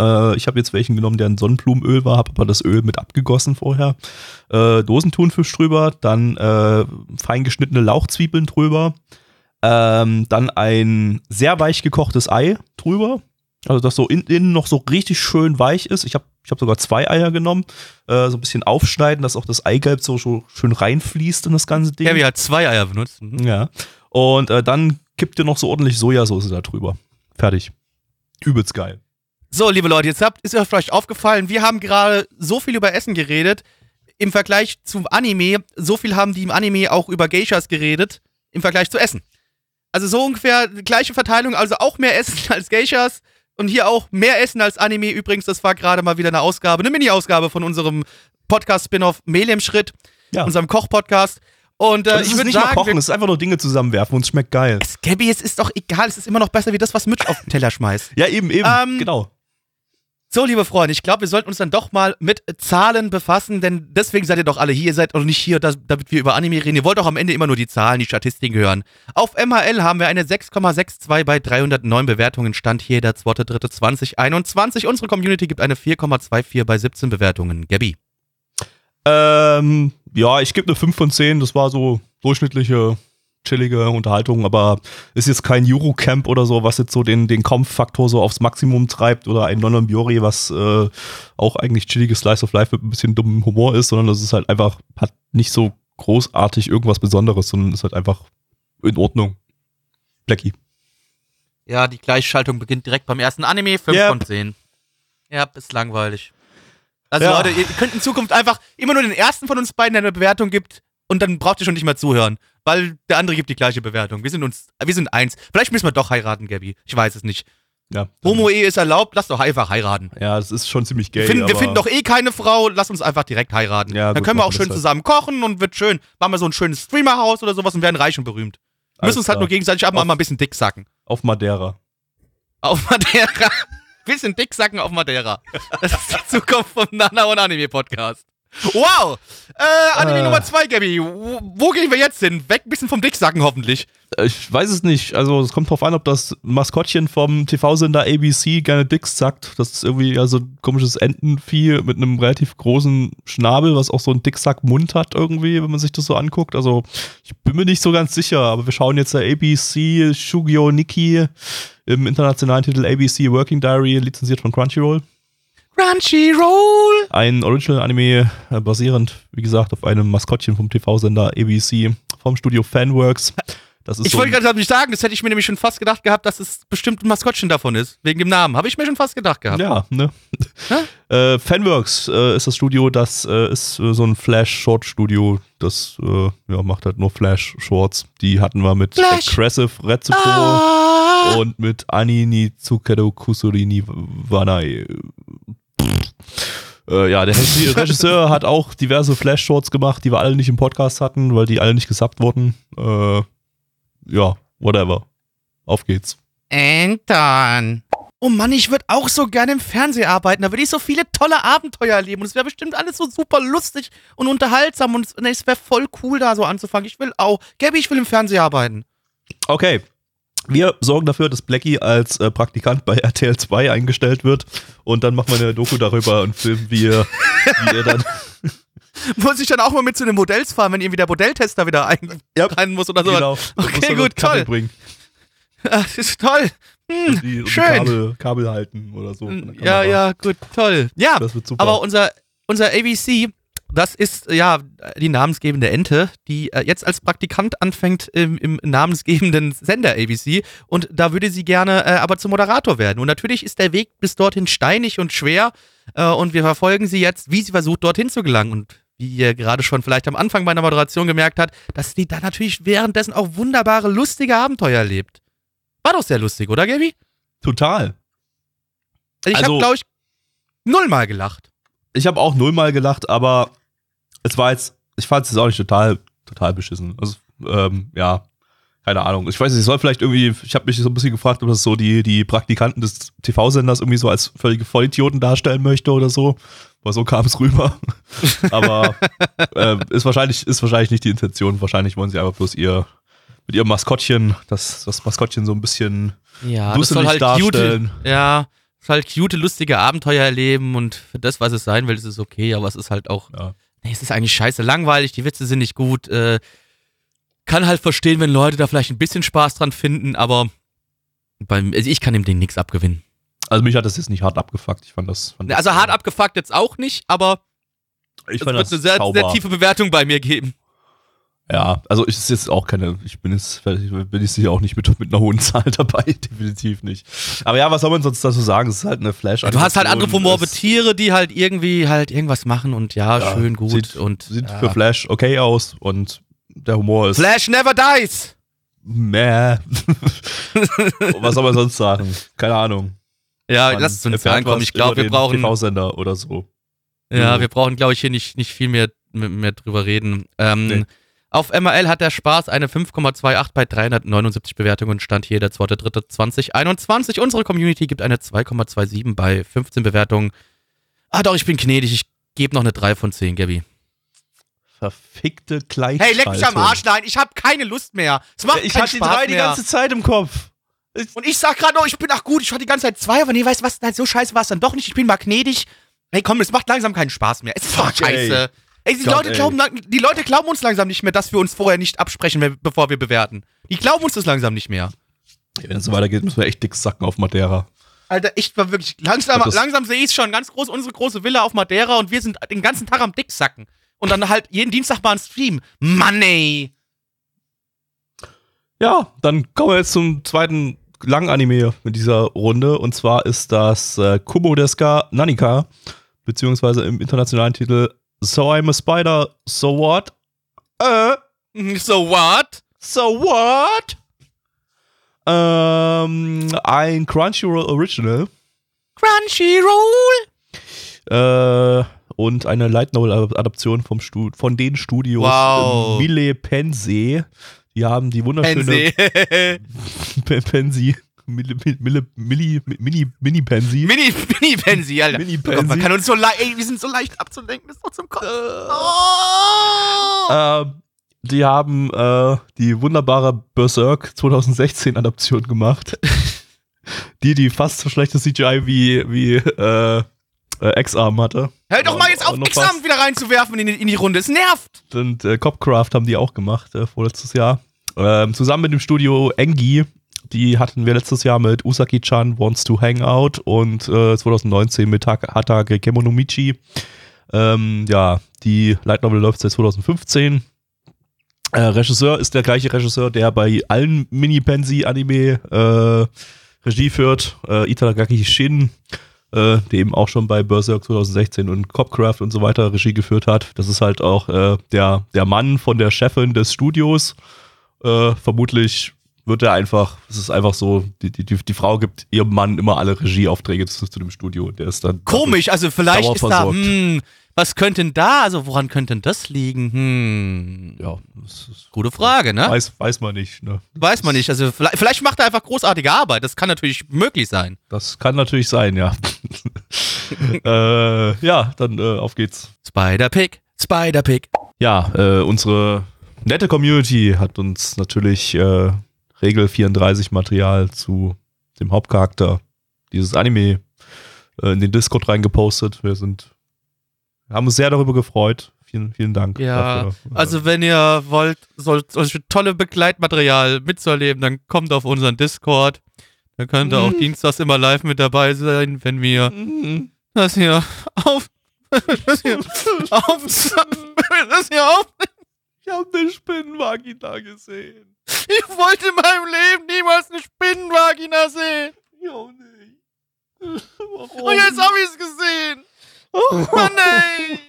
B: Äh, ich habe jetzt welchen genommen, der ein Sonnenblumenöl war, habe aber das Öl mit abgegossen vorher. Äh, Dosentunfisch drüber, dann äh, fein geschnittene Lauchzwiebeln drüber, ähm, dann ein sehr weich gekochtes Ei drüber. Also, das so in, innen noch so richtig schön weich ist. Ich habe ich hab sogar zwei Eier genommen. Äh, so ein bisschen aufschneiden, dass auch das Eigelb so, so schön reinfließt in das ganze Ding.
A: Gabby hat zwei Eier benutzt. Mhm.
B: Ja. Und äh, dann kippt ihr noch so ordentlich Sojasauce da drüber. Fertig. Übelst geil.
A: So, liebe Leute, jetzt habt, ist euch vielleicht aufgefallen, wir haben gerade so viel über Essen geredet. Im Vergleich zum Anime, so viel haben die im Anime auch über Geishas geredet, im Vergleich zu Essen. Also so ungefähr die gleiche Verteilung, also auch mehr Essen *laughs* als Geishas und hier auch mehr Essen als Anime. Übrigens, das war gerade mal wieder eine Ausgabe, eine Mini-Ausgabe von unserem Podcast-Spin-Off Mehl im Schritt,
B: Ja.
A: unserem Koch-Podcast. Und, äh,
B: Und
A: ich würde
B: nicht
A: sagen,
B: mal kochen, es ist einfach nur Dinge zusammenwerfen und es schmeckt geil.
A: es, Gabby, es ist doch egal, es ist immer noch besser wie das, was Mitch auf den Teller schmeißt.
B: Ja, eben, eben.
A: Ähm,
B: genau.
A: So, liebe Freunde, ich glaube, wir sollten uns dann doch mal mit Zahlen befassen, denn deswegen seid ihr doch alle hier. Ihr seid auch nicht hier, damit wir über Anime reden. Ihr wollt doch am Ende immer nur die Zahlen, die Statistiken hören. Auf MHL haben wir eine 6,62 bei 309 Bewertungen. Stand hier der 2.3.2021. Unsere Community gibt eine 4,24 bei 17 Bewertungen. Gabby.
B: Ähm, ja, ich gebe eine 5 von 10. Das war so durchschnittliche, chillige Unterhaltung, aber ist jetzt kein Eurocamp oder so, was jetzt so den, den Kampffaktor so aufs Maximum treibt oder ein London Biori, was äh, auch eigentlich chilliges Slice of Life mit ein bisschen dummem Humor ist, sondern das ist halt einfach, hat nicht so großartig irgendwas Besonderes, sondern ist halt einfach in Ordnung. Blackie.
A: Ja, die Gleichschaltung beginnt direkt beim ersten Anime. 5
B: Yep.
A: von 10. Ja, ist langweilig. Also
B: Ja.
A: Leute, ihr könnt in Zukunft einfach immer nur den ersten von uns beiden der eine Bewertung gibt und dann braucht ihr schon nicht mehr zuhören, weil der andere gibt die gleiche Bewertung. Wir sind uns, wir sind eins. Vielleicht müssen wir doch heiraten, Gabby. Ich weiß es nicht.
B: Ja.
A: Homo-Ehe ist erlaubt, lass doch einfach heiraten.
B: Ja, das ist schon ziemlich gay.
A: Wir finden, wir finden doch eh keine Frau, lass uns einfach direkt heiraten.
B: Ja,
A: dann
B: gut,
A: können wir auch schön
B: halt.
A: zusammen kochen und wird schön. Machen wir so ein schönes Streamerhaus oder sowas und werden reich und berühmt. Wir
B: Alles
A: müssen uns halt
B: klar.
A: nur gegenseitig ab und an mal ein bisschen dick sacken.
B: Auf Madeira.
A: Auf Madeira. *laughs* Bisschen Dicksacken auf Madeira. Das ist die Zukunft vom Nana und Anime Podcast. Wow! Äh, Anime
B: Äh.
A: Nummer 2, Gabby. Wo, wo gehen wir jetzt hin? Weg ein bisschen vom Dicksacken hoffentlich.
B: Äh, Ich weiß es nicht. Also es kommt drauf an, ob das Maskottchen vom TV-Sender ABC gerne Dicks sagt. Das ist irgendwie also ein komisches Entenvieh mit einem relativ großen Schnabel, was auch so einen Dicksack-Mund hat irgendwie, wenn man sich das so anguckt. Also ich bin mir nicht so ganz sicher, aber wir schauen jetzt der ABC Shugyo Nikki im internationalen Titel ABC Working Diary, lizenziert von Crunchyroll.
A: Crunchyroll!
B: Ein Original-Anime äh, basierend, wie gesagt, auf einem Maskottchen vom TV-Sender ABC vom Studio Fanworks. Das ist
A: Ich
B: so
A: wollte gerade nicht sagen, das hätte ich mir nämlich schon fast gedacht gehabt, dass es bestimmt ein Maskottchen davon ist. Wegen dem Namen. Habe ich mir schon fast gedacht gehabt.
B: Ja, ne? *laughs* äh, Fanworks äh, ist das Studio, das äh, ist äh, so ein Flash-Short-Studio. Das äh, ja, macht halt nur Flash-Shorts. Die hatten wir mit
A: Flash.
B: Aggressive Retsuko
A: Ah,
B: und mit Ani ni Tsukedo Kusuri Wanai. Äh, ja, der *laughs* Regisseur hat auch diverse Flash-Shorts gemacht, die wir alle nicht im Podcast hatten, weil die alle nicht gesubbt wurden. Äh, ja, whatever. Auf geht's.
A: Anton. Oh Mann, ich würde auch so gerne im Fernsehen arbeiten. Da würde ich so viele tolle Abenteuer erleben. Und es wäre bestimmt alles so super lustig und unterhaltsam. Und es, nee, es wäre voll cool, da so anzufangen. Ich will auch. Gabby, ich will im Fernsehen arbeiten.
B: Okay. Wir sorgen dafür, dass Blackie als äh, Praktikant bei RTL 2 eingestellt wird und dann machen wir eine Doku darüber und filmen, wie er, wie er dann. *laughs*
A: Muss ich dann auch mal mit zu den Modells fahren, wenn irgendwie der Modelltester wieder ein
B: Ja.
A: rein muss oder so.
B: Genau,
A: Okay, gut, toll.
B: Bringen
A: Ah, Das ist toll. Hm,
B: die,
A: schön.
B: Kabel, Kabel halten oder so.
A: Ja, ja, gut, toll. Ja,
B: Das wird super.
A: aber unser, unser ABC, das ist ja die namensgebende Ente, die äh, jetzt als Praktikant anfängt im, im namensgebenden Sender ABC. Und da würde sie gerne äh, aber zum Moderator werden. Und natürlich ist der Weg bis dorthin steinig und schwer. Äh, und wir verfolgen sie jetzt, wie sie versucht, dorthin zu gelangen. Und wie ihr gerade schon vielleicht am Anfang meiner Moderation gemerkt habt, dass sie da natürlich währenddessen auch wunderbare, lustige Abenteuer erlebt. War doch sehr lustig, oder, Gaby?
B: Total.
A: Ich
B: Also-
A: habe, glaube ich, nullmal gelacht.
B: Ich habe auch nullmal gelacht, aber es war jetzt, ich fand es jetzt auch nicht total, total beschissen. Also, ähm, ja, keine Ahnung. Ich weiß nicht, ich soll vielleicht irgendwie, ich habe mich so ein bisschen gefragt, ob das so die, die Praktikanten des TV-Senders irgendwie so als völlige Vollidioten darstellen möchte oder so. Aber so kam es rüber. *laughs* Aber äh, ist, wahrscheinlich, ist wahrscheinlich nicht die Intention. Wahrscheinlich wollen sie einfach bloß ihr mit ihrem Maskottchen, das, das Maskottchen so ein bisschen
A: ja, das soll halt cute, ja, soll halt cute, lustige Abenteuer erleben und für das, was es sein will, ist es okay, aber es ist halt auch, ja. Nee, es ist eigentlich scheiße langweilig, die Witze sind nicht gut, äh, kann halt verstehen, wenn Leute da vielleicht ein bisschen Spaß dran finden, aber beim, also ich kann dem Ding nichts abgewinnen.
B: Also mich hat das jetzt nicht hart abgefuckt. Ich fand das. Fand
A: das also hart abgefuckt jetzt auch nicht, aber
B: ich
A: es wird eine sehr, sehr, tiefe Bewertung bei mir geben.
B: Ja, also ich ist jetzt auch keine, ich bin jetzt, bin ich sicher auch nicht mit, mit einer hohen *laughs* Zahl dabei, definitiv nicht. Aber ja, was soll man sonst dazu sagen? Es ist halt eine flash
A: Du hast halt anthropomorphe Tiere, die halt irgendwie halt irgendwas machen und ja, ja schön gut
B: sieht,
A: und.
B: Sieht
A: ja.
B: für Flash okay aus und der Humor ist.
A: Flash never dies!
B: Meh. *laughs* was soll man sonst sagen? Keine Ahnung.
A: Ja, man lass uns zu den Zahlen kommen. Ich glaube, wir brauchen.
B: TV-Sender oder so.
A: Ja, mhm. wir brauchen, glaube ich, hier nicht, nicht viel mehr, mehr drüber reden. Ähm, nee. Auf MRL hat der Spaß eine 5,28 bei 379 Bewertungen. Stand hier der 2.3.2021. Unsere Community gibt eine 2,27 bei 15 Bewertungen. Ah, doch, ich bin gnädig. Ich gebe noch eine 3 von 10, Gabby.
B: Verfickte Gleichschaltung.
A: Hey, leck mich am Arsch, nein. Ich habe keine Lust mehr. Es macht
B: ich
A: hatte
B: die drei die ganze Zeit im Kopf.
A: Und ich sag gerade noch, ich bin ach gut, ich hatte die ganze Zeit zwei, aber nee, weißt du was, nein, so scheiße war es dann doch nicht. Ich bin mal gnädig. Hey, komm, es macht langsam keinen Spaß mehr. Es ist doch scheiße. Ey. Ey, die, Gott, Leute glauben, die Leute glauben uns langsam nicht mehr, dass wir uns vorher nicht absprechen, bevor wir bewerten. Die glauben uns das langsam nicht mehr.
B: Wenn es so weitergeht, müssen wir echt dick sacken auf Madeira.
A: Alter, echt war wirklich langsam, langsam sehe ich es schon. Ganz groß, unsere große Villa auf Madeira und wir sind den ganzen Tag am Dicksacken. Und dann halt jeden Dienstag mal ein Stream. Mann, ey.
B: Ja, dann kommen wir jetzt zum zweiten Langanime mit dieser Runde. Und zwar ist das äh, Kumo Deska Nanika, beziehungsweise im internationalen Titel So I'm a Spider, so what?
A: Äh. *laughs* So what?
B: So what? Ähm, ein Crunchyroll Original.
A: Crunchyroll?
B: Äh, und eine Light Novel Adaption vom Stu von den Studios
A: wow.
B: Mille Pense. Die haben die wunderschöne Pense. Mille, *laughs* Mille, Milli, Mini, Mini Pansy.
A: Mini, Mini Pansy, Alter.
B: Mini Pansy.
A: man kann uns so leicht, ey, wir sind so leicht abzulenken, das ist doch zum Kopf.
B: Oh. Äh, die haben äh, die wunderbare Berserk 2016 Adaption gemacht. *laughs* die, die fast so schlechtes CGI wie, wie äh, äh, X-Arm hatte.
A: Hör doch mal jetzt auf, X-Arm wieder reinzuwerfen in die, in die Runde. Es nervt.
B: Und äh, Copcraft haben die auch gemacht, äh, vorletztes Jahr. Ähm, zusammen mit dem Studio Engi die hatten wir letztes Jahr mit Usaki-chan Wants to Hang Out und äh, 2019 mit Hatage Kemonomichi. Ähm, ja, die Light Novel läuft seit 2015. Äh, Regisseur ist der gleiche Regisseur, der bei allen Mini-Pensi-Anime äh, Regie führt. Äh, Itagaki Shin, äh, der eben auch schon bei Berserk 2016 und Copcraft und so weiter Regie geführt hat. Das ist halt auch äh, der, der Mann von der Chefin des Studios. Äh, vermutlich wird er einfach, es ist einfach so, die, die, die Frau gibt ihrem Mann immer alle Regieaufträge zu, zu dem Studio. Der ist dann.
A: Komisch, also vielleicht ist da, hm, was könnte denn da, also woran könnte denn das liegen? Hm.
B: Ja,
A: gute Frage, ne?
B: Weiß, weiß man nicht, ne?
A: Weiß man nicht, also vielleicht, vielleicht macht er einfach großartige Arbeit, das kann natürlich möglich sein.
B: Das kann natürlich sein, ja. *laughs* äh, ja, dann äh, auf geht's.
A: Spider-Pig, Spider-Pig.
B: Ja, äh, unsere nette Community hat uns natürlich äh, Regel 34 Material zu dem Hauptcharakter dieses Anime äh, in den Discord reingepostet. Wir sind, wir haben uns sehr darüber gefreut. Vielen, vielen Dank.
A: Ja, dafür. also wenn ihr wollt, solch, solch tolle Begleitmaterial mitzuerleben, dann kommt auf unseren Discord. Da könnt ihr mhm. auch dienstags immer live mit dabei sein, wenn wir mhm. das hier auf *laughs* das hier auf *laughs* das hier auf
B: ich habe eine Spinnenvagina gesehen.
A: Ich wollte in meinem Leben niemals eine Spinnenvagina sehen.
B: Ich auch nicht.
A: Warum? Und jetzt habe ich es gesehen. Oh Mann,
B: ey.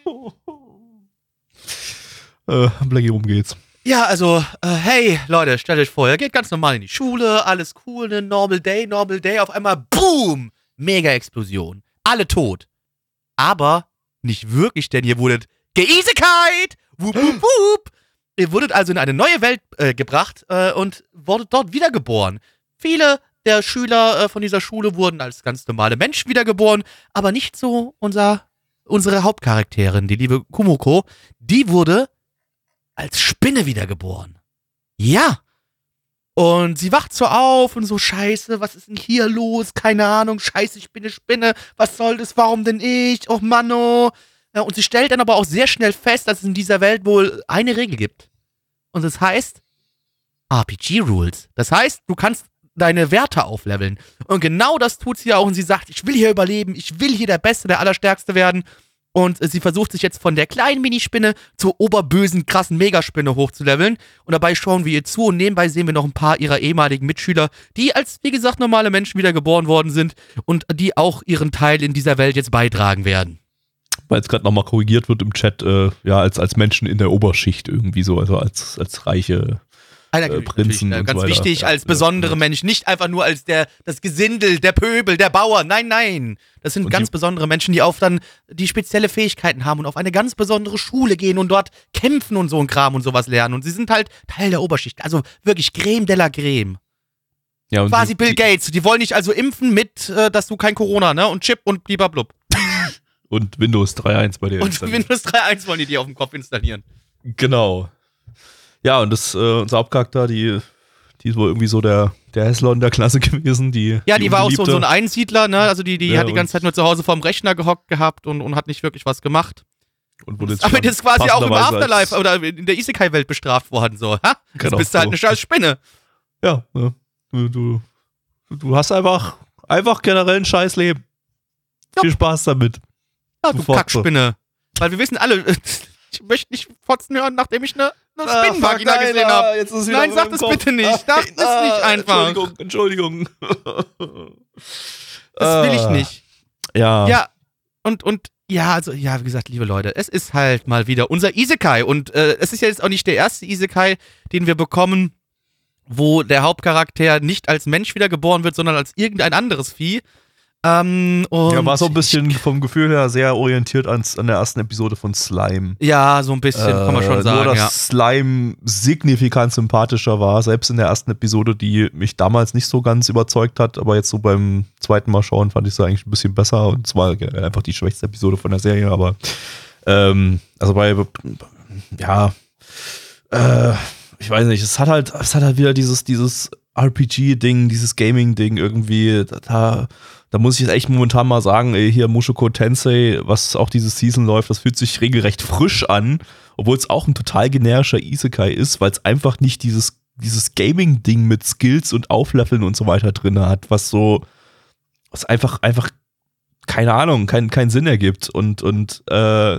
B: äh, Blackie, worum geht's?
A: Ja, also, äh, hey, Leute, stellt euch vor, ihr geht ganz normal in die Schule, alles cool, ne, normal day, normal day, auf einmal, boom, Mega-Explosion. Alle tot. Aber nicht wirklich, denn ihr wurdet geisekite! Wup, wup, wup! Ihr wurdet also in eine neue Welt äh, gebracht äh, und wurdet dort wiedergeboren. Viele der Schüler äh, von dieser Schule wurden als ganz normale Menschen wiedergeboren, aber nicht so unser, unsere Hauptcharakterin, die liebe Kumoko. Die wurde als Spinne wiedergeboren. Ja. Und sie wacht so auf und so, scheiße, was ist denn hier los? Keine Ahnung, scheiße, ich bin eine Spinne. Was soll das? Warum denn ich? Och, Manno. Ja, und sie stellt dann aber auch sehr schnell fest, dass es in dieser Welt wohl eine Regel gibt. Und das heißt RPG Rules. Das heißt, du kannst deine Werte aufleveln. Und genau das tut sie auch. Und sie sagt, ich will hier überleben, ich will hier der Beste, der Allerstärkste werden. Und sie versucht sich jetzt von der kleinen Minispinne zur oberbösen, krassen Megaspinne hochzuleveln. Und dabei schauen wir ihr zu und nebenbei sehen wir noch ein paar ihrer ehemaligen Mitschüler, die als, wie gesagt, normale Menschen wieder geboren worden sind und die auch ihren Teil in dieser Welt jetzt beitragen werden.
B: Weil es gerade nochmal korrigiert wird im Chat, äh, ja, als, als Menschen in der Oberschicht irgendwie so, also als, als reiche äh, Prinzen
A: natürlich,
B: und
A: ganz
B: so
A: wichtig,
B: Ja,
A: als
B: ja,
A: besondere
B: ja.
A: Menschen, nicht einfach nur als der, das Gesindel, der Pöbel, der Bauer. Nein, nein. Das sind ganz
B: die-
A: besondere Menschen, die auf dann die spezielle Fähigkeiten haben und auf eine ganz besondere Schule gehen und dort kämpfen und so ein Kram und sowas lernen. Und sie sind halt Teil der Oberschicht. Also wirklich Creme de la Creme.
B: Ja, und
A: Quasi
B: die,
A: Bill Gates. Die wollen dich also impfen mit, äh, dass du kein Corona, ne? Und Chip und blub.
B: Und Windows 3.1 bei dir.
A: Und. Windows 3.1 wollen die dir auf dem Kopf installieren.
B: Genau. Ja, und das, äh, unser Hauptcharakter, die, die ist wohl irgendwie so der, der Häslon der Klasse *laughs* gewesen. Die,
A: Ja, die, war auch so, so ein Einsiedler, ne? Also die, die
B: Ja,
A: hat die ganze Zeit nur zu Hause vorm Rechner gehockt gehabt und, und hat nicht wirklich was gemacht.
B: Und wurde jetzt
A: Aber das ist quasi auch im Afterlife oder in der Isekai-Welt bestraft worden, so. Ha? Jetzt
B: Genau,
A: bist du halt
B: so.
A: eine scheiß Spinne.
B: Ja, ja. Du, du, du hast einfach, einfach generell ein scheiß Leben.
A: Ja.
B: Viel Spaß damit.
A: Ja, du
B: Du Fotze.
A: Kackspinne. Weil wir wissen alle, *laughs* ich möchte nicht fotzen hören, nachdem ich eine, eine Spinnenvagina
B: fuck, nein,
A: gesehen
B: ah,
A: habe.
B: wieder
A: Nein,
B: in
A: sag das
B: Kopf.
A: bitte nicht. Sag das
B: ah,
A: nicht einfach.
B: Entschuldigung, Entschuldigung. *laughs*
A: Das will ich
B: Ah.
A: nicht.
B: Ja.
A: Ja, und, und, ja, also, ja, wie gesagt, liebe Leute, es ist halt mal wieder unser Isekai. Und äh, es ist ja jetzt auch nicht der erste Isekai, den wir bekommen, wo der Hauptcharakter nicht als Mensch wiedergeboren wird, sondern als irgendein anderes Vieh. Ähm, und
B: Ja, war so ein bisschen vom Gefühl her sehr orientiert ans, an der ersten Episode von Slime.
A: Ja, so ein bisschen, kann man schon
B: Äh,
A: sagen,
B: Nur, dass
A: ja.
B: Slime signifikant sympathischer war, selbst in der ersten Episode, die mich damals nicht so ganz überzeugt hat, aber jetzt so beim zweiten Mal schauen fand ich sie eigentlich ein bisschen besser und zwar generell einfach die schwächste Episode von der Serie, aber ähm, also bei, ja, äh, ich weiß nicht, es hat halt, es hat halt wieder dieses, dieses RPG-Ding, dieses Gaming-Ding irgendwie, da, da muss ich jetzt echt momentan mal sagen, ey, hier Mushoku Tensei, was auch diese Season läuft, das fühlt sich regelrecht frisch an, obwohl es auch ein total generischer Isekai ist, weil es einfach nicht dieses, dieses Gaming-Ding mit Skills und Aufleveln und so weiter drin hat, was so, was einfach, einfach, keine Ahnung, keinen keinen Sinn ergibt und, und, äh,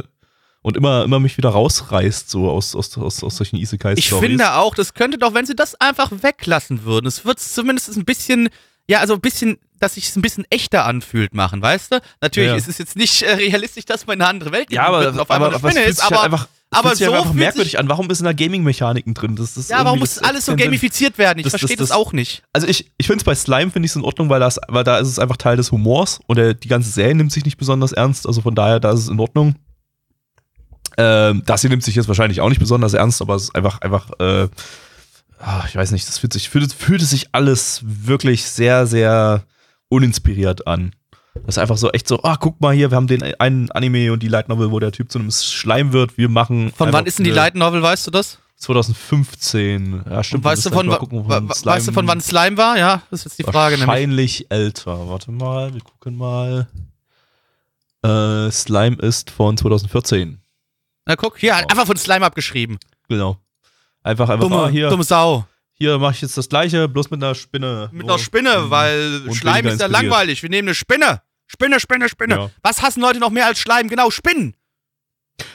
B: und immer, immer mich wieder rausreißt, so aus, aus, aus, aus solchen Isekais.
A: Ich finde auch, das könnte doch, wenn sie das einfach weglassen würden, es wird zumindest ein bisschen, ja, also ein bisschen, dass sich es ein bisschen echter anfühlt machen, weißt du? Natürlich
B: Ja,
A: ist es jetzt nicht äh, realistisch, dass man in eine andere Welt
B: Ja, aber,
A: auf einmal
B: aber,
A: eine ist, aber,
B: halt einfach, es
A: aber so
B: einfach merkwürdig an. Warum ist in da Gaming-Mechaniken drin? Das, das
A: ja, warum muss
B: das-
A: alles so
B: das-
A: gamifiziert werden? Ich
B: das-
A: verstehe das,
B: das-
A: auch nicht.
B: Also ich, ich finde es bei Slime finde ich es in Ordnung, weil, das, weil da ist es einfach Teil des Humors und der, die ganze Serie nimmt sich nicht besonders ernst. Also von daher, da ist es in Ordnung. Ähm, das hier nimmt sich jetzt wahrscheinlich auch nicht besonders ernst, aber es ist einfach, einfach, äh, ah, ich weiß nicht, das fühlt sich, fühlt, fühlt es sich alles wirklich sehr, sehr uninspiriert an. Das ist einfach so echt so, ah, guck mal hier, wir haben den einen Anime und die Light Novel, wo der Typ zu einem Schleim wird. Wir machen.
A: Von wann ist denn die Light Novel, weißt du das?
B: 2015. Ja, stimmt.
A: Und weißt du, von,
B: gucken, Slime-
A: weißt du von wann Slime war? Ja, das ist jetzt die Frage nämlich.
B: Wahrscheinlich älter. Warte mal, wir gucken mal. Äh, Slime ist von 2014.
A: Na guck, hier, hat einfach von Slime abgeschrieben.
B: Genau. Einfach, einfach,
A: Dumme,
B: ah, hier,
A: dumme Sau.
B: Hier mache ich jetzt das gleiche, bloß mit einer Spinne.
A: Mit einer Spinne,
B: Mhm.
A: weil
B: und
A: Schleim ist ja langweilig. Wir nehmen eine Spinne. Spinne, Spinne, Spinne.
B: Ja.
A: Was hassen Leute noch mehr als Schleim? Genau, Spinnen.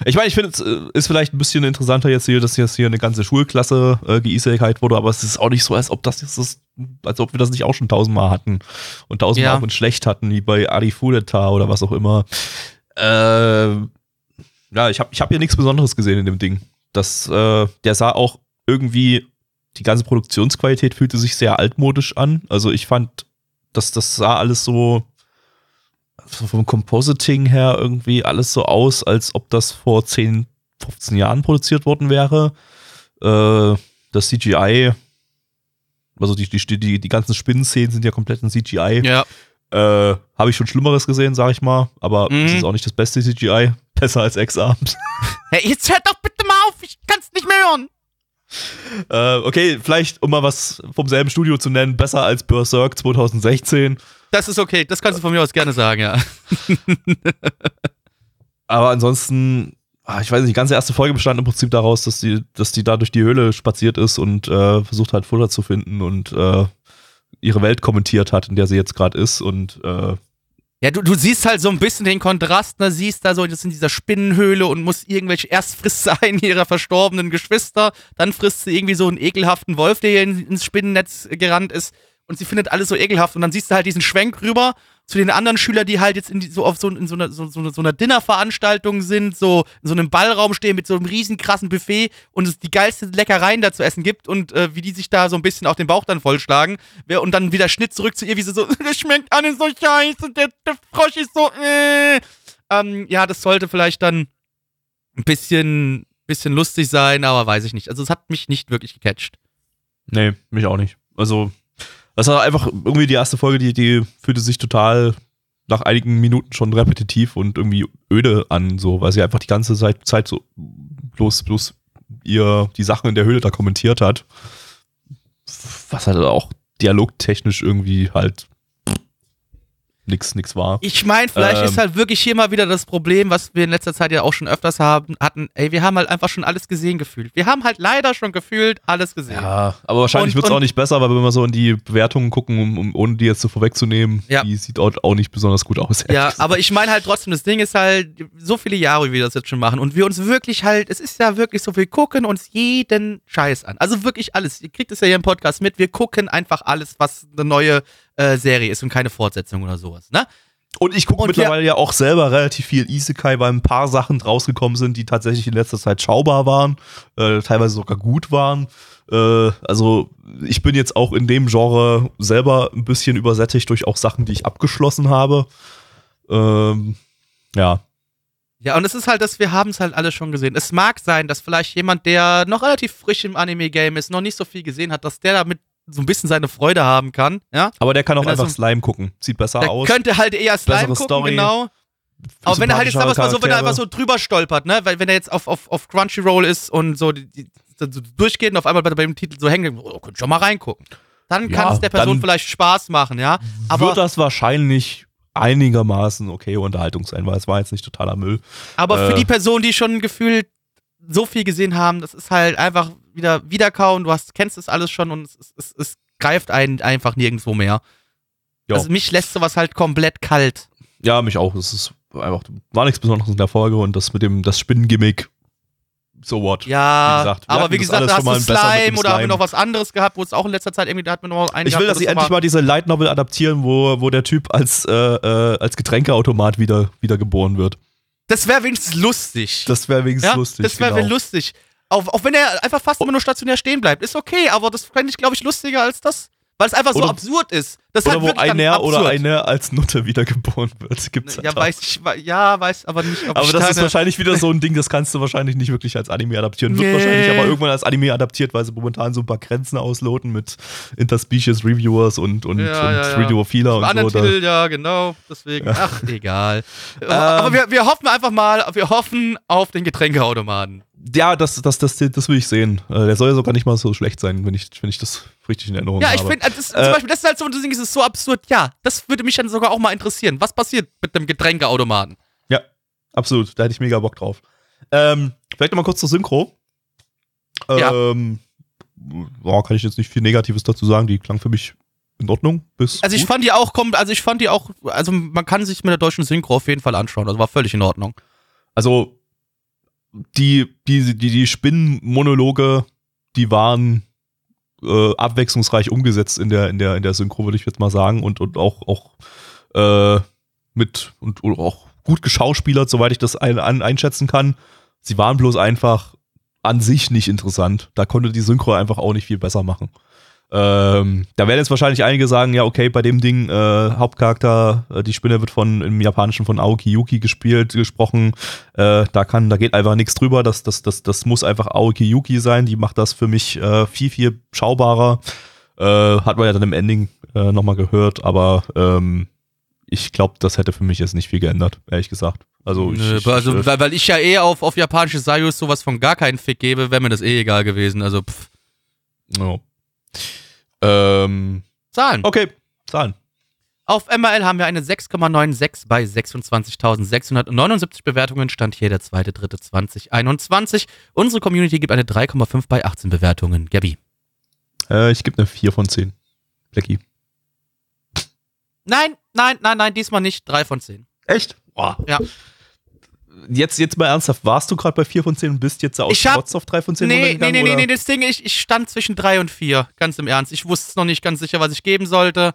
B: Ich meine, ich finde, es äh, ist vielleicht ein bisschen interessanter jetzt hier, dass jetzt hier eine ganze Schulklasse äh, geisekai wurde, aber es ist auch nicht so, als ob das jetzt das, als ob wir das nicht auch schon tausendmal hatten und tausendmal
A: Ja.
B: auch und schlecht hatten, wie bei Arifureta oder was auch immer. Äh, ja, ich habe ich hab hier nichts Besonderes gesehen in dem Ding. Das, äh, der sah auch irgendwie, die ganze Produktionsqualität fühlte sich sehr altmodisch an. Also ich fand, dass das sah alles so, vom Compositing her irgendwie alles so aus, als ob das vor 10, 15 Jahren produziert worden wäre. Äh, das CGI, also die, die, die, die ganzen Spinnenszenen sind ja komplett in CGI.
A: Ja.
B: Äh, Habe ich schon Schlimmeres gesehen, sag ich mal. Aber
A: Mhm.
B: es ist auch nicht das beste CGI. *laughs* Besser als X-Arms.
A: Hey, jetzt hört doch bitte mal auf, ich kann's nicht mehr hören.
B: Äh, okay, vielleicht, um mal was vom selben Studio zu nennen, besser als Berserk 2016.
A: Das ist okay, das kannst du von mir aus gerne sagen, ja. *laughs*
B: Aber ansonsten, ah, ich weiß nicht, die ganze erste Folge bestand im Prinzip daraus, dass die, dass die da durch die Höhle spaziert ist und äh, versucht halt Futter zu finden und äh, ihre Welt kommentiert hat, in der sie jetzt gerade ist. Und äh,
A: Ja, du, du siehst halt so ein bisschen den Kontrast, ne? Siehst da so, das in dieser Spinnenhöhle und muss irgendwelche, erst frisst sie *laughs* einen ihrer verstorbenen Geschwister, dann frisst sie irgendwie so einen ekelhaften Wolf, der hier in, ins Spinnennetz gerannt ist und sie findet alles so ekelhaft und dann siehst du halt diesen Schwenk rüber zu den anderen Schülern, die halt jetzt die, so auf so, in so einer, so, so, so einer Dinnerveranstaltung sind, so in so einem Ballraum stehen mit so einem riesen krassen Buffet und es die geilsten Leckereien da zu essen gibt und äh, wie die sich da so ein bisschen auch den Bauch dann vollschlagen und dann wieder Schnitt zurück zu ihr, wie sie so, *laughs* das schmeckt alles so scheiße und der, der Frosch ist so, äh. ähm, ja, das sollte vielleicht dann ein bisschen, bisschen lustig sein, aber weiß ich nicht. Also es hat mich nicht wirklich gecatcht.
B: nee, mich auch nicht. Also, das war einfach irgendwie die erste Folge, die, die fühlte sich total nach einigen Minuten schon repetitiv und irgendwie öde an, so, weil sie einfach die ganze Zeit, Zeit so bloß, bloß ihr die Sachen in der Höhle da kommentiert hat. Was halt auch dialogtechnisch irgendwie halt nix, nix war.
A: Ich meine, vielleicht
B: Ähm.
A: ist halt wirklich hier mal wieder das Problem, was wir in letzter Zeit ja auch schon öfters haben, hatten, ey, wir haben halt einfach schon alles gesehen gefühlt. Wir haben halt leider schon gefühlt alles gesehen.
B: Ja, aber wahrscheinlich wird es auch nicht besser, weil wenn wir so in die Bewertungen gucken, um, um, ohne die jetzt so vorwegzunehmen,
A: Ja.
B: die sieht auch, auch nicht besonders gut aus.
A: Ja,
B: gesagt.
A: aber ich meine halt trotzdem, das Ding ist halt, so viele Jahre, wie wir das jetzt schon machen und wir uns wirklich halt, es ist ja wirklich so, wir gucken uns jeden Scheiß an. Also wirklich alles. Ihr kriegt es ja hier im Podcast mit, wir gucken einfach alles, was eine neue äh, Serie ist und keine Fortsetzung oder sowas, ne?
B: Und ich gucke mittlerweile ja auch selber relativ viel Isekai, weil ein paar Sachen rausgekommen sind, die tatsächlich in letzter Zeit schaubar waren, äh, teilweise sogar gut waren. Äh, also ich bin jetzt auch in dem Genre selber ein bisschen übersättigt durch auch Sachen, die ich abgeschlossen habe. Ähm, ja,
A: Ja, und es ist halt, dass wir haben es halt alle schon gesehen. Es mag sein, dass vielleicht jemand, der noch relativ frisch im Anime-Game ist, noch nicht so viel gesehen hat, dass der damit so ein bisschen seine Freude haben kann, ja?
B: aber der kann auch einfach
A: so-
B: Slime gucken. Sieht besser
A: Der
B: aus.
A: könnte halt eher Slime
B: Bessere
A: gucken,
B: Story,
A: genau. Aber wenn er halt jetzt mal so, wenn er einfach so drüber stolpert, ne, weil wenn er jetzt auf, auf, auf Crunchyroll ist und so, die, die, so durchgeht und auf einmal bei, dem Titel so hängen, oh, könnt schon mal reingucken. Dann kann
B: Ja,
A: es der Person vielleicht Spaß machen, ja. Aber,
B: wird das wahrscheinlich einigermaßen okay Unterhaltung sein, weil es war jetzt nicht totaler Müll.
A: aber für
B: äh,
A: die Personen, die schon gefühlt so viel gesehen haben, das ist halt einfach wieder wiederkauen, du hast, kennst das alles schon und es, es, es, es greift einen einfach nirgendwo mehr.
B: Ja.
A: Also mich lässt sowas halt komplett kalt.
B: Ja, mich auch. Das ist einfach, war nichts Besonderes in der Folge und das mit dem, das Spinnengimmick, so what.
A: Ja,
B: Wie gesagt,
A: aber wie gesagt, da hast du Slime oder haben wir noch was anderes gehabt, wo es auch in letzter Zeit irgendwie, da hat man noch einen
B: Ich will, dass sie
A: das
B: endlich mal diese Light Novel adaptieren, wo, wo der Typ als, äh, äh, als Getränkeautomat wieder, wieder geboren wird.
A: Das wäre wenigstens lustig.
B: Das wäre wenigstens
A: ja?
B: lustig.
A: Das wäre
B: genau.
A: lustig. Auch, auch wenn er einfach fast immer nur stationär stehen bleibt. Ist okay, aber das fände ich, glaube ich, lustiger als das. Weil es einfach so
B: Oder-
A: absurd ist. Das
B: Oder
A: halt
B: wo einer oder eine als Nutte wiedergeboren wird. Gibt's halt
A: Ja,
B: auch.
A: weiß ich, ja, weiß aber nicht, ob
B: Aber das
A: da
B: ist wahrscheinlich wieder so ein Ding, das kannst du wahrscheinlich nicht wirklich als Anime adaptieren. Wird
A: Nee.
B: wahrscheinlich aber irgendwann als Anime adaptiert, weil sie momentan so ein paar Grenzen ausloten mit Interspecies Reviewers und, und,
A: Ja,
B: und
A: ja, ja.
B: Reviewer-Fehler
A: Im
B: und so.
A: Titel, ja, genau. Deswegen, ach, egal. *laughs*
B: Ähm.
A: aber wir, wir hoffen einfach mal, wir hoffen auf den Getränkeautomaten.
B: Ja, das, das, das, das will ich sehen. Äh, Der soll ja sogar nicht mal so schlecht sein, wenn ich, wenn ich das richtig in Erinnerung
A: Ja,
B: habe.
A: ich finde, das, zum
B: Äh,
A: Beispiel, das ist halt so Ding, das ist so absurd. Ja, das würde mich dann sogar auch mal interessieren. Was passiert mit dem Getränkeautomaten?
B: Ja, absolut. Da hätte ich mega Bock drauf. Ähm, vielleicht nochmal kurz zur Synchro.
A: Ja.
B: Ähm, boah, kann ich jetzt nicht viel Negatives dazu sagen. Die klang für mich in Ordnung. Bis
A: Also ich
B: gut.
A: fand die auch, kom- also ich fand die auch, also man kann sich mit der deutschen Synchro auf jeden Fall anschauen. Also war völlig in Ordnung.
B: Also die, die, die, die Spinnenmonologe, die waren äh, abwechslungsreich umgesetzt in der, in der, in der Synchro, würde ich jetzt mal sagen. Und, und auch, auch äh, mit und, auch gut geschauspielert, soweit ich das ein, an, einschätzen kann. Sie waren bloß einfach an sich nicht interessant. Da konnte die Synchro einfach auch nicht viel besser machen. Ähm, da werden jetzt wahrscheinlich einige sagen, ja, okay, bei dem Ding, äh, Hauptcharakter, äh, die Spinne wird von im Japanischen von Aoki Yuki gespielt, gesprochen. Äh, da kann, da geht einfach nichts drüber. Das, das, das, das muss einfach Aoki Yuki sein. Die macht das für mich äh, viel, viel schaubarer. Äh, hat man ja dann im Ending äh, nochmal gehört, aber ähm, ich glaube, das hätte für mich jetzt nicht viel geändert, ehrlich gesagt. Also, ich,
A: Nö,
B: ich,
A: also
B: äh,
A: weil, weil ich ja eh auf, auf japanische Sayus sowas von gar keinen Fick gebe, wäre mir das eh egal gewesen. Also, pff.
B: ja. Ähm,
A: Zahlen.
B: okay, Zahlen.
A: Auf MRL haben wir eine 6,96 bei 26.679 Bewertungen. Stand hier der 2.3.2021. Unsere Community gibt eine 3,5 bei 18 Bewertungen. Gabby.
B: Äh, ich gebe eine 4 von 10. Blackie.
A: Nein, nein, nein, nein, diesmal nicht. 3 von 10.
B: Echt? Boah.
A: Ja.
B: Jetzt, jetzt mal ernsthaft, warst du gerade bei 4 von 10 und bist jetzt aus
A: hab-
B: Trotz auf 3 von 10
A: Nee, nee,
B: runtergegangen,
A: nee, nee,
B: oder?
A: nee, das Ding, ich, ich stand zwischen 3 und 4. Ganz im Ernst. Ich wusste noch nicht ganz sicher, was ich geben sollte.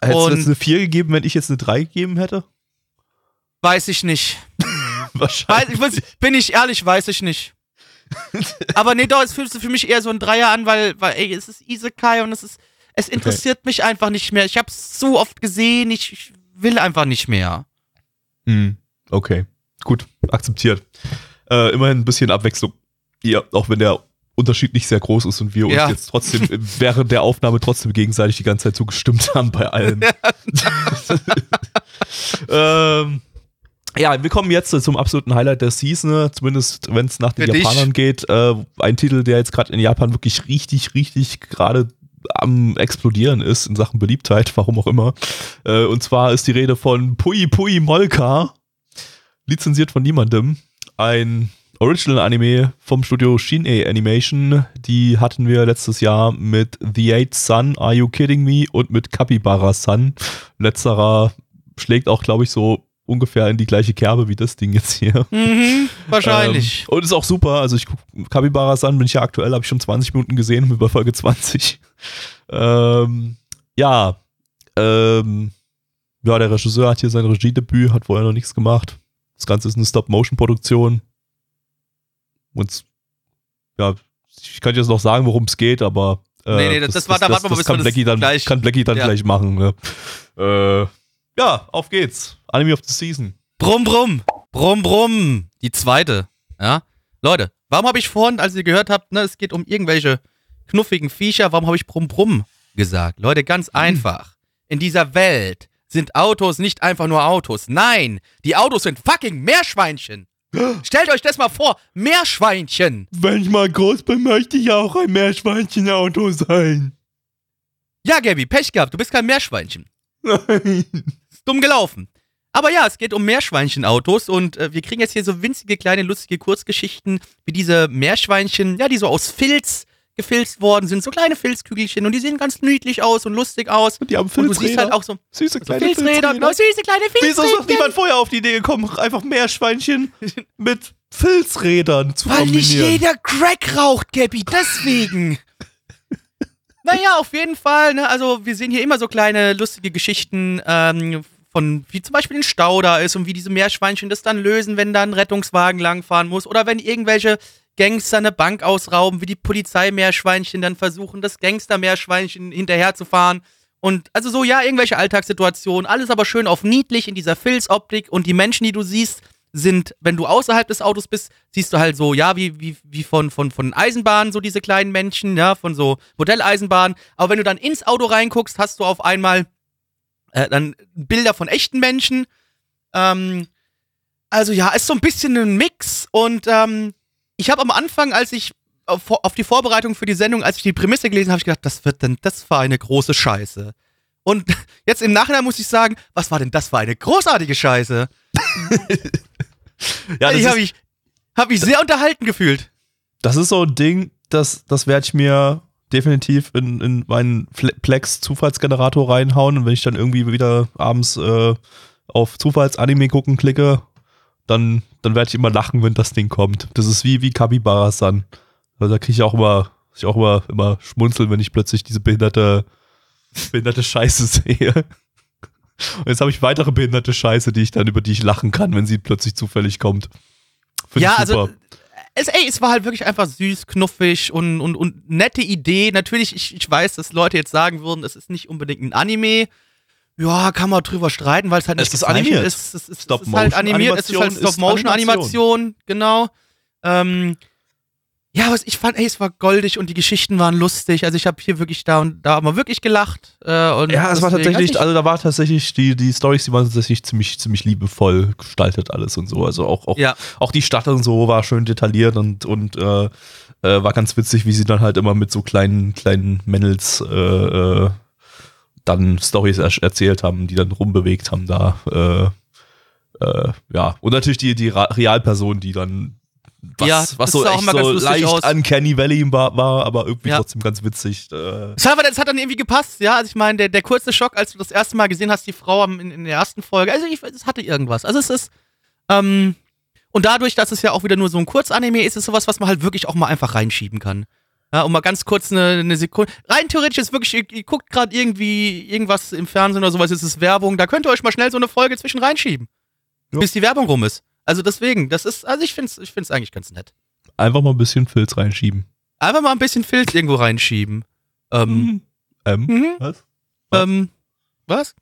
B: Hättest du
A: und-
B: jetzt eine 4 gegeben, wenn ich jetzt eine 3 gegeben hätte?
A: Weiß ich nicht. *laughs* Weiß,
B: Wahrscheinlich.
A: ich muss, bin ich ehrlich, weiß ich nicht. *laughs* Aber nee, doch, es fühlt sich für mich eher so ein Dreier an, weil, weil ey, es ist Isekai und es ist, es interessiert mich einfach nicht mehr. Ich habe es zu oft gesehen, ich, ich will einfach nicht mehr.
B: Hm, okay, gut, akzeptiert. Äh, immerhin ein bisschen Abwechslung. Ja, auch wenn der Unterschied nicht sehr groß ist und wir uns
A: Ja.
B: jetzt trotzdem während der Aufnahme trotzdem gegenseitig die ganze Zeit zugestimmt haben bei allem. *laughs* ähm, ja, wir kommen jetzt zum absoluten Highlight der Season, zumindest wenn es nach den
A: Für dich.
B: Japanern geht. Äh, ein Titel, der jetzt gerade in Japan wirklich richtig, richtig gerade am explodieren ist in Sachen Beliebtheit, warum auch immer. Äh, und zwar ist die Rede von Pui Pui Molka, lizenziert von niemandem. Ein Original-Anime vom Studio Shin-E Animation. Die hatten wir letztes Jahr mit The Eight Sun, Are You Kidding Me? und mit Capybara Sun. Letzterer schlägt auch, glaube ich, so ungefähr in die gleiche Kerbe wie das Ding jetzt hier.
A: Mhm, wahrscheinlich.
B: Ähm, und ist auch super. Also ich guck Capybara Sun bin ich ja aktuell, habe ich schon 20 Minuten gesehen, *laughs* bei Folge 20. ähm, ja, ähm, ja, der Regisseur hat hier sein Regiedebüt, hat vorher noch nichts gemacht. Das Ganze ist eine Stop-Motion-Produktion. Und ja, ich kann jetzt noch sagen, worum es geht, aber äh,
A: Nee, nee, das- das war- da warten wir mal, bis
B: kann
A: das
B: Blackie dann,
A: gleich-
B: kann Blackie dann
A: Ja.
B: gleich machen. Ne? Äh, ja, auf geht's. Anime of the Season.
A: Brumm, brumm. Brumm, brumm. Die zweite. Ja. Leute, warum habe ich vorhin, als ihr gehört habt, ne, es geht um irgendwelche knuffigen Viecher, warum habe ich brumm, brumm gesagt? Leute, ganz einfach. In dieser Welt sind Autos nicht einfach nur Autos. Nein, die Autos sind fucking Meerschweinchen. *gasps* Stellt euch das mal vor, Meerschweinchen.
B: Wenn ich mal groß bin, möchte ich auch ein Meerschweinchenauto sein.
A: Ja, Gabby, Pech gehabt, du bist kein Meerschweinchen.
B: Nein.
A: Ist dumm gelaufen. Aber ja, es geht um Meerschweinchenautos und äh, wir kriegen jetzt hier so winzige, kleine, lustige Kurzgeschichten, wie diese Meerschweinchen, ja, die so aus Filz gefilzt worden sind, so kleine Filzkügelchen und die sehen ganz niedlich aus und lustig aus.
B: Und die haben
A: Und du siehst
B: Filzräder.
A: halt auch so,
B: Süße
A: so
B: kleine
A: Filzräder, genau, süße kleine
B: Wieso ist noch
A: Filzräder.
B: niemand vorher auf die Idee gekommen, einfach Meerschweinchen *laughs* mit Filzrädern zu
A: Weil nicht
B: kombinieren?
A: jeder Crack raucht, Gabby, deswegen. *laughs* naja, auf jeden Fall, ne, also wir sehen hier immer so kleine lustige Geschichten, ähm, von wie zum Beispiel ein Stau da ist und wie diese Meerschweinchen das dann lösen, wenn da ein Rettungswagen langfahren muss oder wenn irgendwelche Gangster eine Bank ausrauben, wie die Polizeimeerschweinchen dann versuchen, das Gangstermeerschweinchen hinterherzufahren. Und also so, ja, irgendwelche Alltagssituationen, alles aber schön auf niedlich in dieser Filzoptik und die Menschen, die du siehst, sind, wenn du außerhalb des Autos bist, siehst du halt so, ja, wie, wie, wie von, von, von Eisenbahnen, so diese kleinen Menschen, ja, von so Modelleisenbahnen. Aber wenn du dann ins Auto reinguckst, hast du auf einmal äh, dann Bilder von echten Menschen. Ähm, also ja, ist so ein bisschen ein Mix und ähm, ich habe am Anfang, als ich auf, auf die Vorbereitung für die Sendung, als ich die Prämisse gelesen habe, ich gedacht, das wird denn das für eine große Scheiße. Und *laughs* jetzt im Nachhinein muss ich sagen, was war denn das für eine großartige Scheiße? *laughs*
B: Ja, das,
A: ich habe mich, hab mich sehr unterhalten gefühlt.
B: das ist so ein Ding, das, das werde ich mir definitiv in, in meinen Plex-Zufallsgenerator reinhauen und wenn ich dann irgendwie wieder abends äh, auf Zufallsanime gucken klicke, dann, dann werde ich immer lachen, wenn das Ding kommt. Das ist wie, wie Kabibara-san. Also da kriege ich auch immer, ich auch immer, immer schmunzeln, wenn ich plötzlich diese behinderte, behinderte Scheiße *laughs* sehe. Und jetzt habe ich weitere behinderte Scheiße, die ich dann, über die ich lachen kann, wenn sie plötzlich zufällig kommt. Find
A: Ja,
B: ich
A: also
B: super.
A: Es, ey, es war halt wirklich einfach süß, knuffig und, und, und nette Idee. Natürlich, ich, ich weiß, dass Leute jetzt sagen würden, es ist nicht unbedingt ein Anime. Ja, kann man drüber streiten, weil es halt
B: Es
A: nicht
B: ist
A: gezeichnet
B: animiert.
A: ist. Es, ist, es ist halt animiert, es ist halt
B: Stop-Motion ist
A: Stop-Motion-Animation, genau. Ähm, ja, was ich fand, ey, es war goldig und die Geschichten waren lustig. Also ich habe hier wirklich da und da mal wirklich gelacht. Äh,
B: Ja, es war tatsächlich,
A: ich-
B: also da war tatsächlich, die, die Stories, die waren tatsächlich ziemlich, ziemlich liebevoll gestaltet alles und so. Also auch, auch,
A: Ja.
B: auch die Stadt und so war schön detailliert und, und äh, äh, war ganz witzig, wie sie dann halt immer mit so kleinen, kleinen Männels äh, äh, dann Stories er erzählt haben, die dann rumbewegt haben da. Äh, ja, und natürlich die, die Realperson, die dann was,
A: Ja,
B: was so echt so leicht
A: aus.
B: uncanny Valley war, war aber irgendwie
A: Ja.
B: trotzdem ganz witzig. Äh,
A: Es hat, aber- das hat dann irgendwie gepasst, ja. Also ich meine, der, der kurze Schock, als du das erste Mal gesehen hast, die Frau in, in der ersten Folge, also ich, es hatte irgendwas. Also es ist, ähm, und dadurch, dass es ja auch wieder nur so ein Kurzanime ist, ist es sowas, was man halt wirklich auch mal einfach reinschieben kann. Ja, um mal ganz kurz eine, eine Sekunde. Rein theoretisch ist wirklich, ihr, ihr guckt gerade irgendwie irgendwas im Fernsehen oder sowas, es ist Werbung, da könnt ihr euch mal schnell so eine Folge zwischen reinschieben.
B: Ja.
A: Bis die Werbung rum ist. Also deswegen, das ist, also ich find's, ich find's eigentlich ganz nett.
B: einfach mal ein bisschen Filz reinschieben.
A: Einfach mal ein bisschen Filz irgendwo reinschieben. Ähm,
B: Ähm,
A: mhm.
B: was? Was?
A: ähm, was?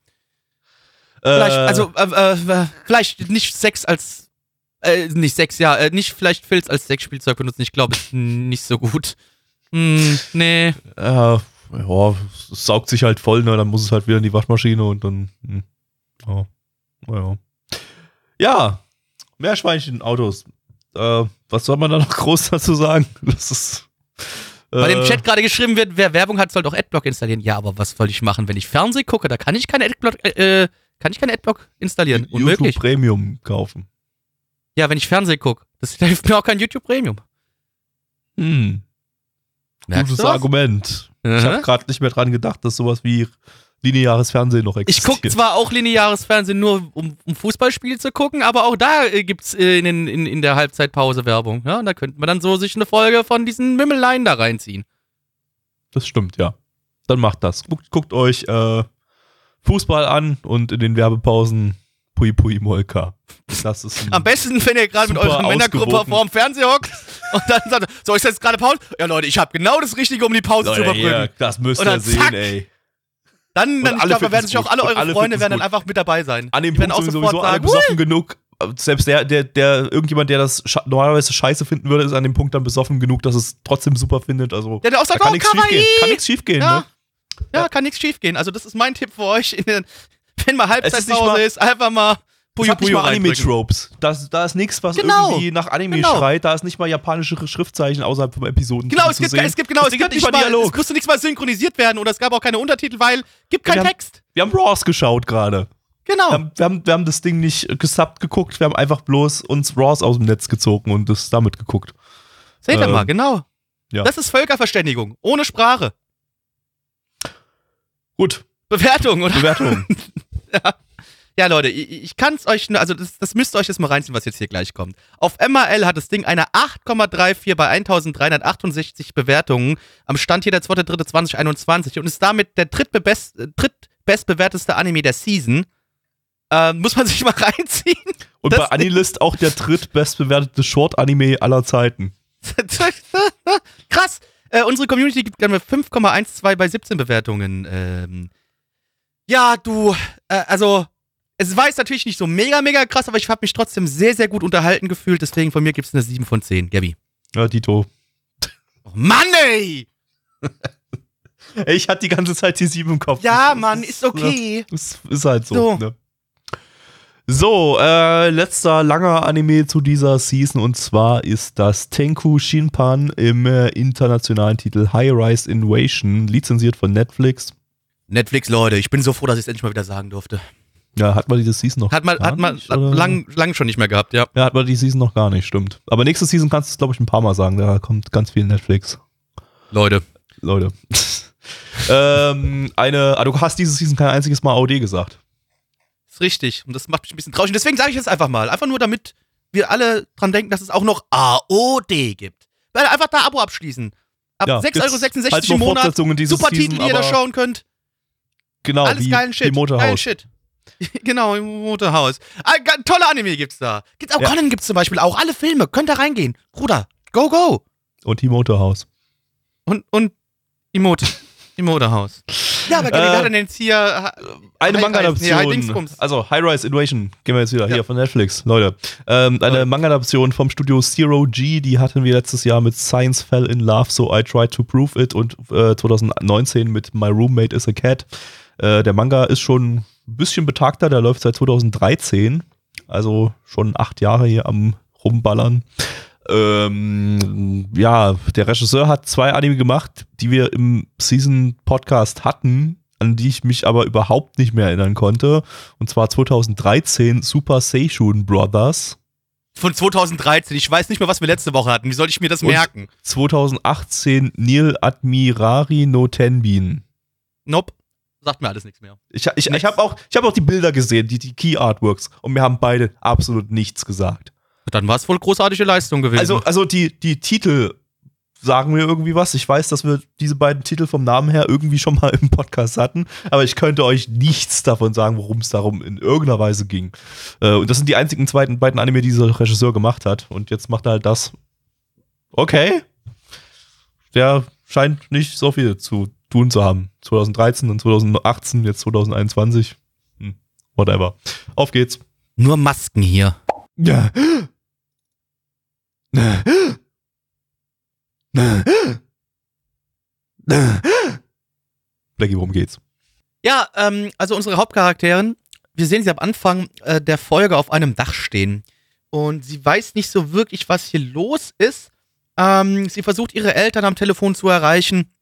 A: Vielleicht, also, äh, äh, vielleicht nicht Sex als, äh, nicht Sex, ja, äh, nicht vielleicht Filz als Sexspielzeug benutzen, ich glaube, ist nicht so gut. Hm, nee.
B: Äh, ja, es saugt sich halt voll, ne? Dann muss es halt wieder in die Waschmaschine und dann. Hm, ja, naja. Ja, Meerschweinchen, Autos. Äh, was soll man da noch *laughs* groß dazu sagen? Das ist.
A: Weil im
B: äh,
A: Chat gerade geschrieben wird, wer Werbung hat, soll doch Adblock installieren. Ja, aber was soll ich machen, wenn ich Fernsehen gucke? Da kann ich kein Adblock, äh, äh, kann ich kein Adblock installieren.
B: YouTube
A: Unmöglich.
B: Premium kaufen.
A: Ja, wenn ich Fernsehen gucke. Das da *laughs* hilft mir auch kein YouTube Premium.
B: Hm.
A: Merkst
B: Gutes? Argument. Ich
A: Aha.
B: habe gerade nicht mehr dran gedacht, dass sowas wie lineares Fernsehen noch
A: Ich
B: existiert.
A: gucke zwar auch lineares Fernsehen nur, um, um Fußballspiele zu gucken, aber auch da äh, gibt's äh, in, in, in der Halbzeitpause Werbung. Ja, und da könnte man dann so sich eine Folge von diesen Mimmeleien da reinziehen.
B: Das stimmt, ja. Dann macht das. Guckt, guckt euch äh, Fußball an und in den Werbepausen Pui Pui Molka. Das ist
A: Am besten, wenn ihr gerade mit eurer Männergruppe vorm Fernseher hockt und dann sagt, so ist jetzt gerade Pause? Ja, Leute, ich habe genau das Richtige, um die Pause zu
B: Leute,
A: überbrücken.
B: hier, das müsst ihr sehen,
A: zack.
B: ey.
A: Dann, dann ich glaube, da werden sich auch alle eure
B: alle
A: Freunde werden dann einfach mit dabei sein.
B: An dem
A: Die
B: Punkt
A: auch
B: sind sowieso alle besoffen genug. Selbst der, der, der, irgendjemand, der das normalerweise scheiße finden würde, ist an dem Punkt dann besoffen genug, dass es trotzdem super findet. Also,
A: Der, der auch
B: da
A: sagt,
B: kann
A: oh,
B: nichts schief
A: Kawaii!
B: gehen. Kann nichts schief gehen,
A: Ja.
B: ne?
A: Ja,
B: Ja.
A: kann nichts schief gehen. Also das ist mein Tipp für euch. Den, *laughs* wenn mal
B: ist
A: Halbzeitpause
B: mal-
A: ist, einfach mal Puyo Puyo.
B: Anime-Tropes. Das- Da ist nichts, was
A: Genau.
B: irgendwie nach Anime
A: Genau.
B: schreit. Da ist nicht mal japanische Schriftzeichen außerhalb von Episoden
A: Genau, es
B: zu
A: gibt, es gibt genau, es
B: Ding
A: gibt nicht
B: mal
A: mal, es
B: Dialog.
A: musste nichts mal synchronisiert werden oder es gab auch keine Untertitel, weil gibt keinen Text.
B: Wir haben Raws geschaut gerade.
A: Genau.
B: Wir, haben, wir, haben, wir haben das Ding nicht gesubbt geguckt, wir haben einfach bloß uns Raws aus dem Netz gezogen und das damit geguckt.
A: Seht ihr
B: ähm,
A: mal, genau.
B: ja.
A: Das ist Völkerverständigung, ohne Sprache.
B: Gut,
A: Bewertung, oder?
B: Bewertung. *laughs*
A: Ja, Leute, ich, ich kann es euch nur, also das, das müsst ihr euch jetzt mal reinziehen, was jetzt hier gleich kommt. Auf MRL hat das Ding eine 8,34 bei 1368 Bewertungen am Stand hier der 2.3.2021 und ist damit der drittbest, äh, drittbestbewerteste Anime der Season. Ähm, muss man *laughs* sich mal reinziehen.
B: Und
A: Das-
B: bei Anilist auch der drittbestbewertete Short-Anime aller Zeiten. *laughs*
A: Krass. Äh, unsere Community gibt gerne 5,12 bei 17 Bewertungen. Ähm, ja, du, äh, also, es war jetzt natürlich nicht so mega, mega krass, aber ich habe mich trotzdem sehr, sehr gut unterhalten gefühlt. Deswegen von mir gibt es eine 7 von 10. Gabi.
B: Ja, Dito.
A: Oh Mann, ey! *laughs*
B: Ich hatte die ganze Zeit die sieben im Kopf.
A: Ja, Mann, ist okay.
B: Das ist halt so.
A: So.
B: Ne? So, äh, letzter langer Anime zu dieser Season und zwar ist das Tenku Shinpan im äh, internationalen Titel High Rise Invasion, lizenziert von Netflix.
A: Netflix, Leute, ich bin so froh, dass ich es endlich mal wieder sagen durfte.
B: Ja, hat man diese Season noch
A: Hat man,
B: gar
A: hat man
B: nicht,
A: lang, lang schon nicht mehr gehabt, ja.
B: Ja, hat man die Season noch gar nicht, stimmt. Aber nächste Season kannst du es, glaube ich, ein paar Mal sagen. Da kommt ganz viel Netflix.
A: Leute.
B: Leute. *laughs* ähm, eine, ah, du hast diese Season kein einziges Mal AOD gesagt.
A: Ist richtig. Und das macht mich ein bisschen traurig. Und deswegen sage ich es einfach mal. Einfach nur, damit wir alle dran denken, dass es auch noch AOD gibt. Weil einfach da Abo abschließen. Ab
B: Ja,
A: 6,66
B: gibt's
A: Euro
B: halt
A: im Monat. Super
B: Season,
A: Titel, die ihr da schauen könnt.
B: Genau,
A: Alles
B: wie,
A: geilen Shit.
B: wie Motorhaus.
A: Geilen Shit. *laughs* genau, im Motorhaus. Ah, tolle Anime gibt's da. Gibt's auch
B: Ja.
A: Conan gibt's zum Beispiel auch. Alle Filme. Könnt da reingehen. Bruder, Go, go!
B: Und die Motorhaus.
A: Und, und Emote. *laughs* Emote-Haus. Ja, aber
B: Äh,
A: äh, jetzt hier.
B: Eine
A: High-
B: Manga-Adaption. Also High Rise Invasion. Gehen wir jetzt wieder
A: Ja.
B: hier von Netflix. Leute. Ähm, eine
A: Leute.
B: Manga-Adaption vom Studio Zero G. Die hatten wir letztes Jahr mit Science Fell in Love, so I Tried to Prove It. Und äh, 2019 mit My Roommate is a Cat. Äh, der Manga ist schon ein bisschen betagter. Der läuft seit 2013. Also schon acht Jahre hier am Rumballern. Ähm, ja, der Regisseur hat zwei Anime gemacht, die wir im Season-Podcast hatten, an die ich mich aber überhaupt nicht mehr erinnern konnte. Und zwar 2013 Super Seishun Brothers,
A: Von 2013. Ich weiß nicht mehr, was wir letzte Woche hatten. Wie soll ich mir das
B: Und-
A: merken?
B: 2018 Nil Admirari no Tenbin.
A: Nope. Sagt mir alles nichts mehr.
B: Ich, ich, ich habe auch, ich hab auch die Bilder gesehen, die, die Key Artworks, und mir haben beide absolut nichts gesagt.
A: Dann war es wohl großartige Leistung gewesen.
B: Also, also die, die Titel sagen mir irgendwie was. Ich weiß, dass wir diese beiden Titel vom Namen her irgendwie schon mal im Podcast hatten, aber ich könnte euch nichts davon sagen, worum es darum in irgendeiner Weise ging. Äh, und das sind die einzigen zweiten beiden Anime, die dieser Regisseur gemacht hat. Und jetzt macht er halt das. Okay. Der scheint nicht so viel zu tun zu haben. 2013 und 2018, jetzt 2021. Hm, whatever. Auf geht's.
A: Nur Masken hier.
B: Ja. Blackie, worum geht's?
A: Ja, ähm, also unsere Hauptcharakterin, wir sehen sie am Anfang äh, der Folge auf einem Dach stehen. Und sie weiß nicht so wirklich, was hier los ist. Ähm, sie versucht ihre Eltern am Telefon zu erreichen,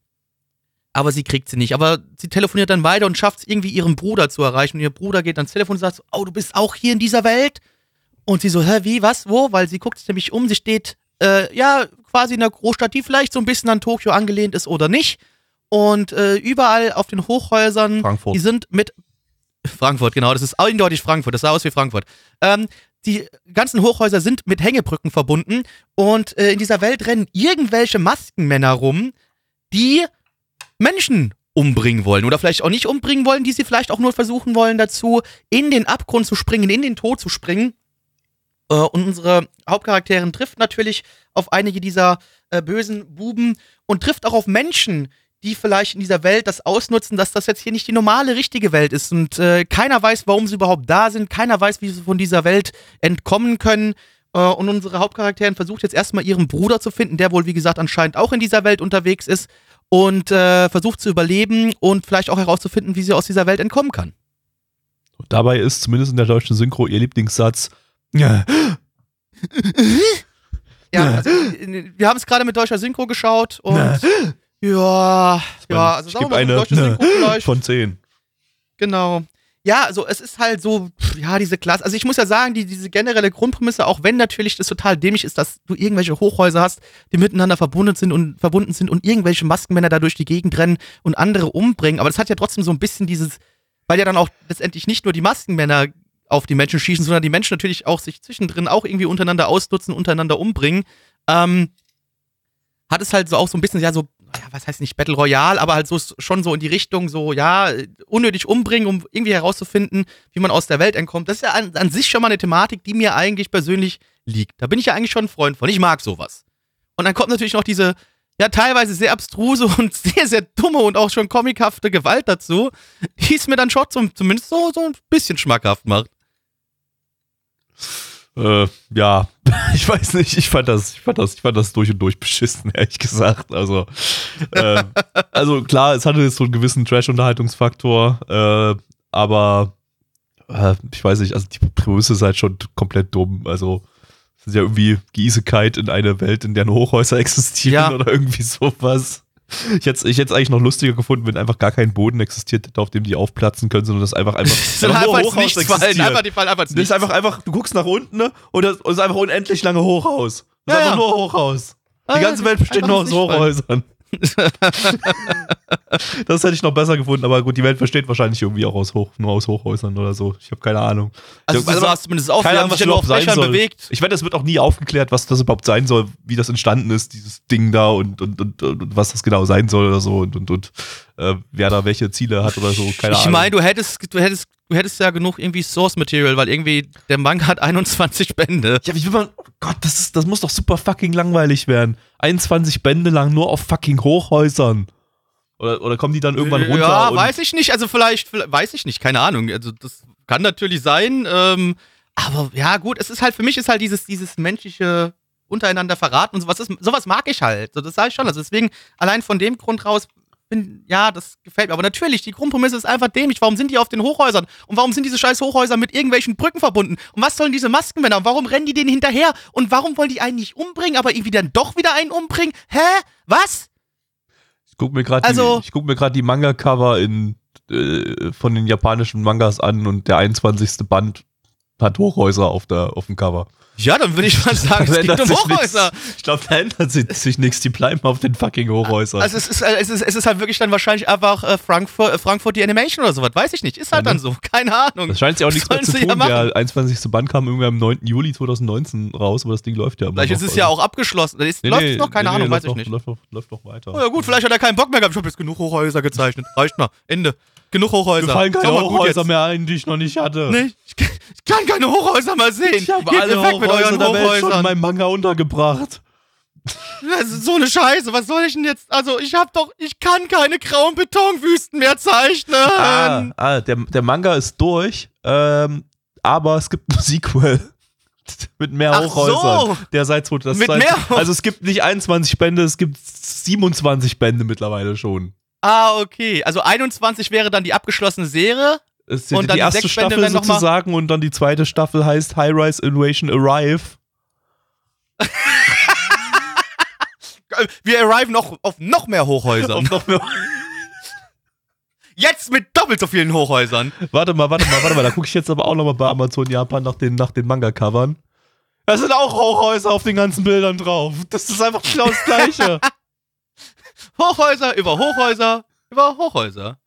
A: aber sie kriegt sie nicht. Aber sie telefoniert dann weiter und schafft es irgendwie ihren Bruder zu erreichen. Und ihr Bruder geht ans Telefon und sagt so, oh, du bist auch hier in dieser Welt? Und sie so, hä, wie, was, wo? Weil sie guckt sich nämlich um, sie steht, äh, ja, quasi in einer Großstadt, die vielleicht so ein bisschen an Tokio angelehnt ist oder nicht. Und äh, überall auf den Hochhäusern
B: Frankfurt.
A: die sind mit Frankfurt, genau, das ist eindeutig Frankfurt, das sah aus wie Frankfurt. Ähm, die ganzen Hochhäuser sind mit Hängebrücken verbunden und äh, in dieser Welt rennen irgendwelche Maskenmänner rum, die Menschen umbringen wollen oder vielleicht auch nicht umbringen wollen, die sie vielleicht auch nur versuchen wollen dazu, in den Abgrund zu springen, in den Tod zu springen. Äh, und unsere Hauptcharakterin trifft natürlich auf einige dieser äh, bösen Buben und trifft auch auf Menschen, die vielleicht in dieser Welt das ausnutzen, dass das jetzt hier nicht die normale, richtige Welt ist. Und äh, keiner weiß, warum sie überhaupt da sind. Keiner weiß, wie sie von dieser Welt entkommen können. Äh, und unsere Hauptcharakterin versucht jetzt erstmal ihren Bruder zu finden, der wohl, wie gesagt, anscheinend auch in dieser Welt unterwegs ist. Und äh, versucht zu überleben und vielleicht auch herauszufinden, wie sie aus dieser Welt entkommen kann.
B: Dabei ist zumindest in der deutschen Synchro ihr Lieblingssatz. Ja.
A: Ja, also, wir haben es gerade mit deutscher Synchro geschaut und ja, ja, also
B: ich
A: sagen wir mal,
B: eine
A: deutsche Synchro vielleicht.
B: von 10.
A: Genau. Ja, also es ist halt so, ja, diese Klasse. Also ich muss ja sagen, die, diese generelle Grundprämisse, auch wenn natürlich das total dämlich ist, dass du irgendwelche Hochhäuser hast, die miteinander verbunden sind und verbunden sind und irgendwelche Maskenmänner da durch die Gegend rennen und andere umbringen. Aber das hat ja trotzdem so ein bisschen dieses, weil ja dann auch letztendlich nicht nur die Maskenmänner auf die Menschen schießen, sondern die Menschen natürlich auch sich zwischendrin auch irgendwie untereinander ausnutzen, untereinander umbringen. Ähm, hat es halt so auch so ein bisschen, ja, so, ja, was heißt nicht Battle Royale, aber halt so schon so in die Richtung, so, ja, unnötig umbringen, um irgendwie herauszufinden, wie man aus der Welt entkommt. Das ist ja an, an sich schon mal eine Thematik, die mir eigentlich persönlich liegt. Da bin ich ja eigentlich schon ein Freund von. Ich mag sowas. Und dann kommt natürlich noch diese, ja, teilweise sehr abstruse *laughs* und sehr, sehr dumme und auch schon comichafte Gewalt dazu, die es mir dann schon zum, zumindest so, so ein bisschen schmackhaft macht.
B: Äh, ja, *laughs* ich weiß nicht, ich fand das, ich fand das, ich fand das durch und durch beschissen, *laughs* ehrlich gesagt. Also, äh, *laughs* also klar, es hatte jetzt so einen gewissen Trash-Unterhaltungsfaktor, äh, aber äh, ich weiß nicht, also die Prämisse ist halt schon komplett dumm. Also, es ist ja irgendwie Gießigkeit in einer Welt, in der nur Hochhäuser existieren
A: Ja.
B: oder irgendwie sowas. Ich hätte ich hätte eigentlich noch lustiger gefunden, wenn einfach gar kein Boden existiert hätte, auf dem die aufplatzen können, sondern das einfach einfach,
A: Soll *laughs*
B: einfach nur
A: einfach ins
B: Hochhaus
A: Nichts fallen.
B: existiert.
A: Einfach, die fallen einfach
B: Das ist einfach, einfach, du guckst nach unten ne? und das es ist einfach unendlich lange Hochhaus. Das ist
A: Ja,
B: einfach
A: ja.
B: nur Hochhaus. Die ganze Welt besteht nur aus
A: Nichts fallen. *laughs*
B: Das hätte ich noch besser gefunden, aber gut, die Welt besteht wahrscheinlich irgendwie auch aus Hoch, nur aus Hochhäusern oder so. Ich habe keine Ahnung.
A: Also,
B: Ich-
A: so sah es zumindest aus.
B: keine Ahnung, was
A: sich ja nur auf
B: überhaupt sein soll.
A: bewegt.
B: Ich wette, es wird auch nie aufgeklärt, was das überhaupt sein soll, wie das entstanden ist, dieses Ding da und, und, und, und was das genau sein soll oder so und, und, und äh, wer da welche Ziele hat oder so. Keine
A: ich
B: Ahnung.
A: meine, du hättest, du hättest, du hättest ja genug irgendwie Source Material, weil irgendwie der Manga hat *laughs* 21 Bände.
B: Ja, wie will man. Gott, das, ist, das muss doch super fucking langweilig werden. 21 Bände lang nur auf fucking Hochhäusern. Oder, oder kommen die dann irgendwann runter?
A: Ja, weiß ich nicht. Also vielleicht, vielleicht, weiß ich nicht, keine Ahnung. Also das kann natürlich sein. Ähm, aber ja, gut, es ist halt, für mich ist halt dieses, dieses menschliche untereinander verraten und sowas, ist, sowas mag ich halt. So, das sage ich schon. Also deswegen, allein von dem Grund raus, bin, ja, das gefällt mir. Aber natürlich, die Grundprämisse ist einfach dämlich. Warum sind die auf den Hochhäusern? Und warum sind diese scheiß Hochhäuser mit irgendwelchen Brücken verbunden? Und was sollen diese Maskenmänner? Und warum rennen die denen hinterher? Und warum wollen die einen nicht umbringen, aber irgendwie dann doch wieder einen umbringen? Hä? Was?
B: Ich guck mir gerade
A: Also-
B: die, ich guck mir grad die Manga-Cover in, äh, von den japanischen Mangas an und der 21. Band hat Hochhäuser auf, der, auf dem Cover.
A: Ja, dann würde ich mal *laughs* sagen, es
B: ändert
A: um Hochhäuser.
B: nichts. Ich glaube, da ändert sich, nichts. Die bleiben auf den fucking Hochhäusern.
A: Also es ist, es, ist, es ist halt wirklich dann wahrscheinlich einfach äh, Frankfurt, äh, Frankfurt die Animation oder sowas, weiß ich nicht. Ist halt
B: Ja,
A: dann
B: ne?
A: so, keine Ahnung.
B: das scheint sich auch nichts mehr zu
A: ja
B: tun.
A: machen?
B: der 21. Band kam irgendwie am 9. Juli 2019 raus, aber das Ding läuft ja immer
A: Vielleicht
B: noch.
A: ist es ja auch abgeschlossen. Ist,
B: Nee,
A: läuft
B: nee,
A: es noch? Keine
B: nee,
A: Ahnung,
B: nee,
A: weiß ich
B: läuft
A: nicht.
B: Noch, läuft, noch, läuft noch weiter.
A: Oh ja gut, vielleicht hat er keinen Bock mehr gehabt. Ich habe jetzt genug Hochhäuser gezeichnet. Reicht mal. Ende. Genug Hochhäuser.
B: Mir fallen keine
A: gut
B: Hochhäuser mehr ein, die ich noch nicht hatte.
A: Nee, ich, kann- ich kann keine Hochhäuser mal sehen.
B: Ich habe alle
A: weg mit
B: Hochhäuser
A: euren
B: der Welt schon in
A: Hochhäusern.
B: meinem Manga untergebracht.
A: Das ist so eine Scheiße. Was soll ich denn jetzt? Also, ich hab doch, ich kann keine grauen Betonwüsten mehr zeichnen.
B: Ah, ah der, der Manga ist durch, ähm, aber es gibt ein *laughs* Sequel. Mit mehr
A: Ach
B: Hochhäusern.
A: so.
B: Der seit 2000.
A: Mit mehr
B: Also es gibt nicht 21 Bände, es gibt 27 Bände mittlerweile schon.
A: Ah, okay. Also 21 wäre dann die abgeschlossene Serie.
B: Es ist
A: Und
B: die
A: dann die
B: erste Staffel
A: mal-
B: sozusagen und dann die zweite Staffel heißt High Rise Invasion Arrive. *laughs*
A: Wir arriven noch auf noch mehr Hochhäusern.
B: Noch mehr,
A: Jetzt mit doppelt so vielen Hochhäusern.
B: warte mal, warte mal, warte mal, da gucke ich jetzt aber auch nochmal bei Amazon Japan nach den, nach den Manga-Covern. Da sind auch Hochhäuser auf den ganzen Bildern drauf. Das ist einfach genau das Gleiche. *laughs*
A: Hochhäuser über Hochhäuser über Hochhäuser.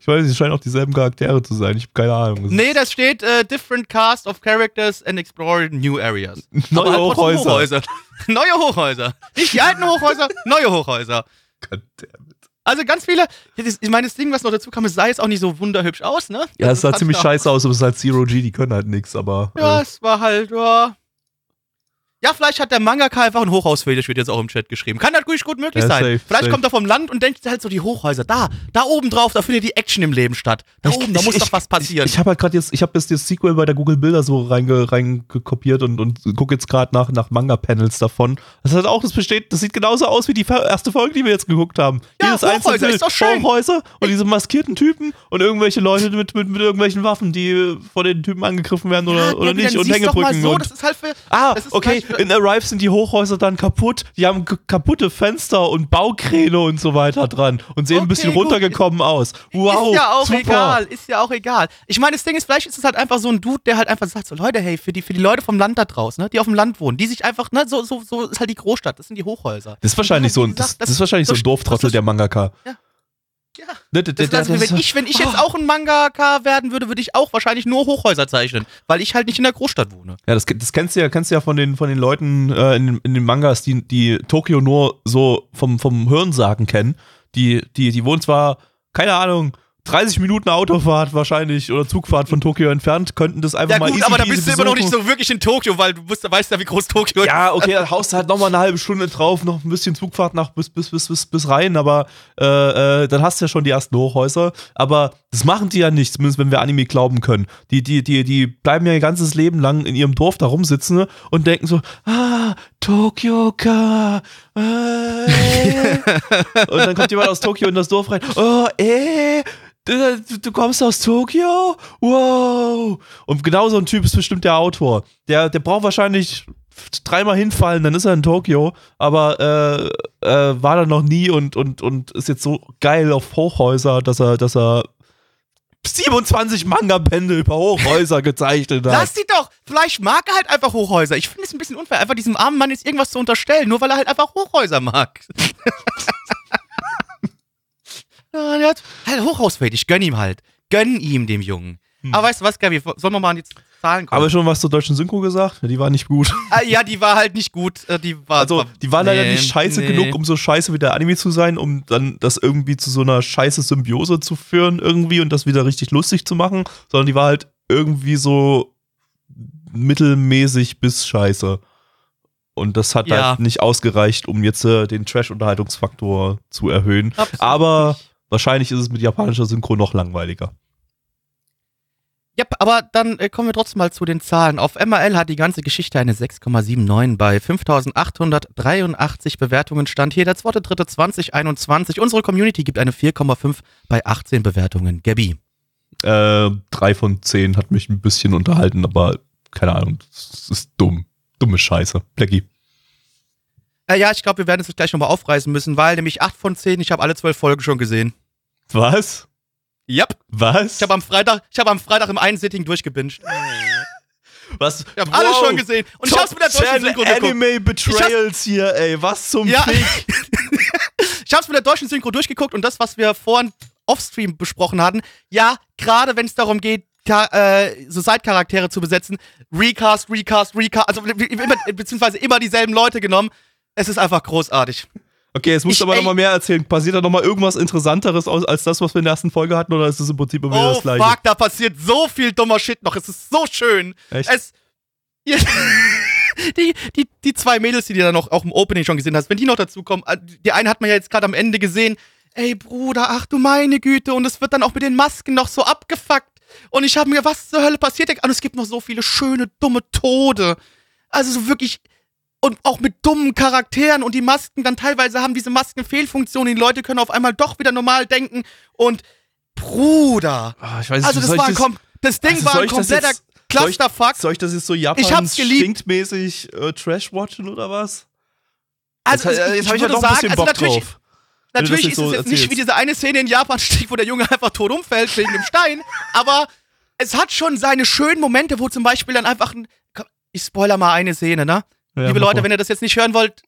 B: Ich weiß nicht, es scheinen auch dieselben Charaktere zu sein. Ich habe keine Ahnung. Das
A: Nee, das steht äh, different cast of characters and explore new areas. *laughs*
B: neue
A: halt trotzdem
B: Hochhäuser. *laughs*
A: neue Hochhäuser. Nicht die alten Hochhäuser, *laughs* neue Hochhäuser.
B: Goddammit.
A: Also ganz viele. Ich meine, das Ding, was noch dazu kam, es sah jetzt auch nicht so wunderhübsch aus, ne?
B: Ja, es sah ziemlich scheiße aus, aber es ist halt Zero G, die können halt nichts, aber.
A: Ja,
B: Äh,
A: es war halt, ja. Ja, vielleicht hat der Mangaka einfach ein Hochhausfetisch, wird jetzt auch im Chat geschrieben. Kann natürlich gut möglich
B: Ja,
A: sein.
B: safe,
A: vielleicht
B: safe.
A: kommt er vom Land und denkt halt so, die Hochhäuser, da, da oben drauf, da findet die Action im Leben statt. Da
B: Ich-
A: oben, da
B: ich-
A: muss
B: ich-
A: doch was passieren.
B: Ich, habe halt gerade jetzt, ich habe jetzt das Sequel bei der Google Bilder so reinge, reingekopiert und, und gucke jetzt gerade nach, nach Manga-Panels davon. Das hat auch, das besteht, das sieht genauso aus wie die erste Folge, die wir jetzt geguckt haben.
A: Ja,
B: Jedes
A: Hochhäuser, ist doch schön.
B: Hochhäuser und diese maskierten Typen und irgendwelche Leute mit, mit, mit irgendwelchen Waffen, die von den Typen angegriffen werden oder,
A: Ja,
B: oder nicht und Hängebrücken
A: so,
B: und
A: das ist halt für.
B: Ah,
A: das ist
B: okay. In Arrive sind die Hochhäuser dann kaputt. Die haben kaputte Fenster und Baukräne und so weiter dran und sehen ein
A: Okay,
B: bisschen
A: gut.
B: runtergekommen aus. Wow.
A: ist ja auch
B: super.
A: egal, ist ja auch egal. Ich meine, das Ding ist, vielleicht ist es halt einfach so ein Dude, der halt einfach sagt, so Leute, hey, für die, für die Leute vom Land da draußen, ne, die auf dem Land wohnen, die sich einfach, ne, so, so, so ist halt die Großstadt, das sind die Hochhäuser.
B: Das ist wahrscheinlich so ein,
A: gesagt,
B: das, das ist wahrscheinlich so ein
A: das-
B: Dorftrottel
A: das-
B: der Mangaka.
A: Ja.
B: Ne, der-
A: Das ist also,
B: der-
A: wenn ich, wenn ich jetzt auch ein Mangaka werden würde, würde ich auch wahrscheinlich nur Hochhäuser zeichnen, weil ich halt nicht in der Großstadt wohne.
B: Ja, das, das kennst du ja, kennst du ja von den, von den Leuten äh, in, den- in den Mangas, die, die Tokio nur so vom, vom Hörensagen kennen. Die, die, die wohnen zwar, keine Ahnung, 30 Minuten Autofahrt wahrscheinlich oder Zugfahrt von Tokio entfernt, könnten das einfach
A: Ja
B: mal
A: gut,
B: easy
A: aber da bist du immer noch nicht so wirklich in Tokio, weil du musst, weißt ja, wie groß Tokio ist.
B: Ja, okay, dann haust du halt nochmal eine halbe Stunde drauf, noch ein bisschen Zugfahrt nach bis, bis, bis, bis, bis rein, aber äh, äh, dann hast du ja schon die ersten Hochhäuser. Aber das machen die ja nicht, zumindest wenn wir Anime glauben können. Die, die, die, die bleiben ja ihr ganzes Leben lang in ihrem Dorf da rumsitzen ne, und denken so, ah, Tokioka. Äh. und dann kommt jemand aus Tokio in das Dorf rein. Oh, äh. Du, du kommst aus Tokio? Wow. Und genau so ein Typ ist bestimmt der Autor. Der, der braucht wahrscheinlich dreimal hinfallen, dann ist er in Tokio, aber äh, äh, war da noch nie und, und, und ist jetzt so geil auf Hochhäuser, dass er, dass er 27 Manga-Bände über Hochhäuser gezeichnet hat.
A: Lass die doch! Vielleicht mag er halt einfach Hochhäuser. Ich finde es ein bisschen unfair, einfach diesem armen Mann jetzt irgendwas zu unterstellen, nur weil er halt einfach Hochhäuser mag. *laughs* ja, der hat halt Hochhausfetisch. Gönn ihm halt. Gönn ihm, dem Jungen. Aber weißt du was, Gabi, sollen wir mal an Zahlen kommen?
B: Aber schon was zur deutschen Synchro gesagt? Ja, die war nicht gut.
A: ah, ja, die war halt nicht gut. Äh, Die war,
B: Also, die war leider
A: Nee,
B: nicht scheiße
A: nee.
B: genug, um so scheiße wie der Anime zu sein, um dann das irgendwie zu so einer scheiße Symbiose zu führen irgendwie und das wieder richtig lustig zu machen, sondern die war halt irgendwie so mittelmäßig bis scheiße. Und das hat
A: Ja.
B: halt nicht ausgereicht, um jetzt äh, den Trash-Unterhaltungsfaktor zu erhöhen.
A: Absolut
B: Aber
A: nicht.
B: wahrscheinlich ist es mit japanischer Synchro noch langweiliger.
A: Ja, aber dann äh, kommen wir trotzdem mal zu den Zahlen. Auf MRL hat die ganze Geschichte eine 6,79 bei 5883 Bewertungen. Stand hier der 2.3.2021. Unsere Community gibt eine 4,5 bei 18 Bewertungen. Gabby.
B: Äh, drei von zehn hat mich ein bisschen unterhalten, aber keine Ahnung, das ist dumm. Dumme Scheiße. Blackie.
A: Äh, ja, ich glaube, wir werden es gleich nochmal aufreißen müssen, weil nämlich 8 von 10, ich habe alle 12 Folgen schon gesehen.
B: Was?
A: Yep.
B: Was?
A: Ich habe am Freitag, ich habe am Freitag im einen Sitting durchgebinged. *laughs*
B: Was?
A: Ich habe alles schon gesehen. Und ich hab's mit der deutschen Synchro geguckt.
B: Anime Betrayals hier, ey. Was zum
A: Ja.
B: Fick? *laughs*
A: Ich hab's mit der deutschen Synchro durchgeguckt und das, was wir vorhin offstream besprochen hatten, ja, gerade wenn es darum geht, äh, so Side-Charaktere zu besetzen, Recast, Recast, Recast, also immer, beziehungsweise immer dieselben Leute genommen. Es ist einfach großartig.
B: Okay, jetzt musst du aber nochmal mehr erzählen. Passiert da nochmal irgendwas Interessanteres aus, als das, was wir in der ersten Folge hatten, oder ist es im Prinzip immer wieder
A: Oh
B: das gleiche?
A: fuck, da passiert so viel dummer Shit noch. Es ist so schön.
B: Echt?
A: Es. Ja, *laughs* die, die, die zwei Mädels, die du dann noch auch im Opening schon gesehen hast, wenn die noch dazukommen, äh, die eine hat man ja jetzt gerade am Ende gesehen. Ey, Bruder, ach du meine Güte. Und es wird dann auch mit den Masken noch so abgefuckt. Und ich habe mir, was zur Hölle passiert? Und es gibt noch so viele schöne, dumme Tode. Also so wirklich. Und auch mit dummen Charakteren und die Masken, dann teilweise haben diese Masken Fehlfunktionen. Die Leute können auf einmal doch wieder normal denken. Und Bruder.
B: Ah, ich weiß
A: Also das war ein kom das Ding
B: Also
A: war ein
B: das
A: kompletter
B: jetzt- soll ich-
A: Clusterfuck.
B: Soll ich das jetzt so Japan
A: Ich hab's geliebt.
B: stinktmäßig äh, Trash-watchen oder was?
A: Also
B: jetzt,
A: ich,
B: jetzt
A: ich
B: ich ja doch ein
A: sagen,
B: bisschen
A: also
B: Bock
A: natürlich,
B: drauf. das
A: natürlich ist
B: so
A: es jetzt nicht wie diese eine Szene in Japan stieg, wo der Junge einfach tot umfällt wegen dem Stein, aber es hat schon seine schönen Momente, wo zum Beispiel dann einfach ein, ich spoiler mal eine Szene, ne?
B: Ja,
A: Liebe Leute, wenn ihr das jetzt nicht hören wollt,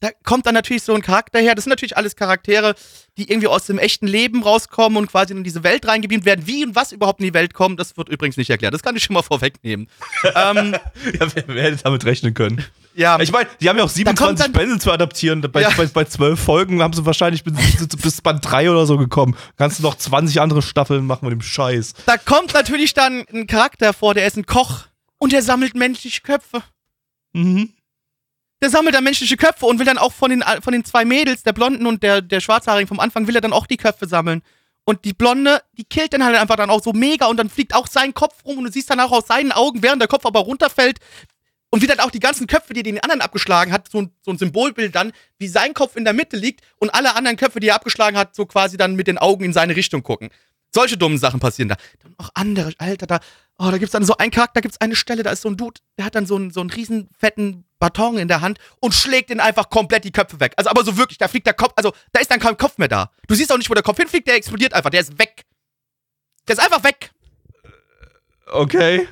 A: da kommt dann natürlich so ein Charakter her. Das sind natürlich alles Charaktere, die irgendwie aus dem echten Leben rauskommen und quasi in diese Welt reingebeamt werden. Wie und was überhaupt in die Welt kommt, das wird übrigens nicht erklärt. Das kann ich schon mal *laughs* vorwegnehmen. ähm, *laughs*
B: Ja, wer, wer hätte damit rechnen können?
A: ja,
B: Ich meine, die haben ja auch
A: kommt
B: 27
A: dann-
B: Bände zu adaptieren. Bei,
A: Ja.
B: bei, bei 12 Folgen haben sie wahrscheinlich bis, bis Band 3 oder so gekommen. Kannst du noch 20 andere Staffeln machen mit dem Scheiß.
A: da kommt natürlich dann ein Charakter vor, der ist ein Koch und der sammelt menschliche Köpfe.
B: Mhm.
A: Der sammelt dann menschliche Köpfe und will dann auch von den, von den zwei Mädels, der Blonden und der, der Schwarzhaarigen vom Anfang, will er dann auch die Köpfe sammeln. Und die Blonde, die killt dann halt einfach dann auch so mega und dann fliegt auch sein Kopf rum und du siehst dann auch aus seinen Augen, während der Kopf aber runterfällt und wie dann auch die ganzen Köpfe, die er den anderen abgeschlagen hat, so ein, so ein Symbolbild dann, wie sein Kopf in der Mitte liegt und alle anderen Köpfe, die er abgeschlagen hat, so quasi dann mit den Augen in seine Richtung gucken. Solche dummen Sachen passieren da. Dann auch andere, Alter, da, oh, da gibt's dann so einen Charakter, da gibt's eine Stelle, da ist so ein Dude, der hat dann so einen, so einen riesen fetten Baton in der Hand und schlägt ihn einfach komplett die Köpfe weg. Also aber so wirklich, da fliegt der Kopf, also da ist dann kein Kopf mehr da. Du siehst auch nicht, wo der Kopf hinfliegt, der explodiert einfach, der ist weg. Der ist einfach weg.
B: Okay.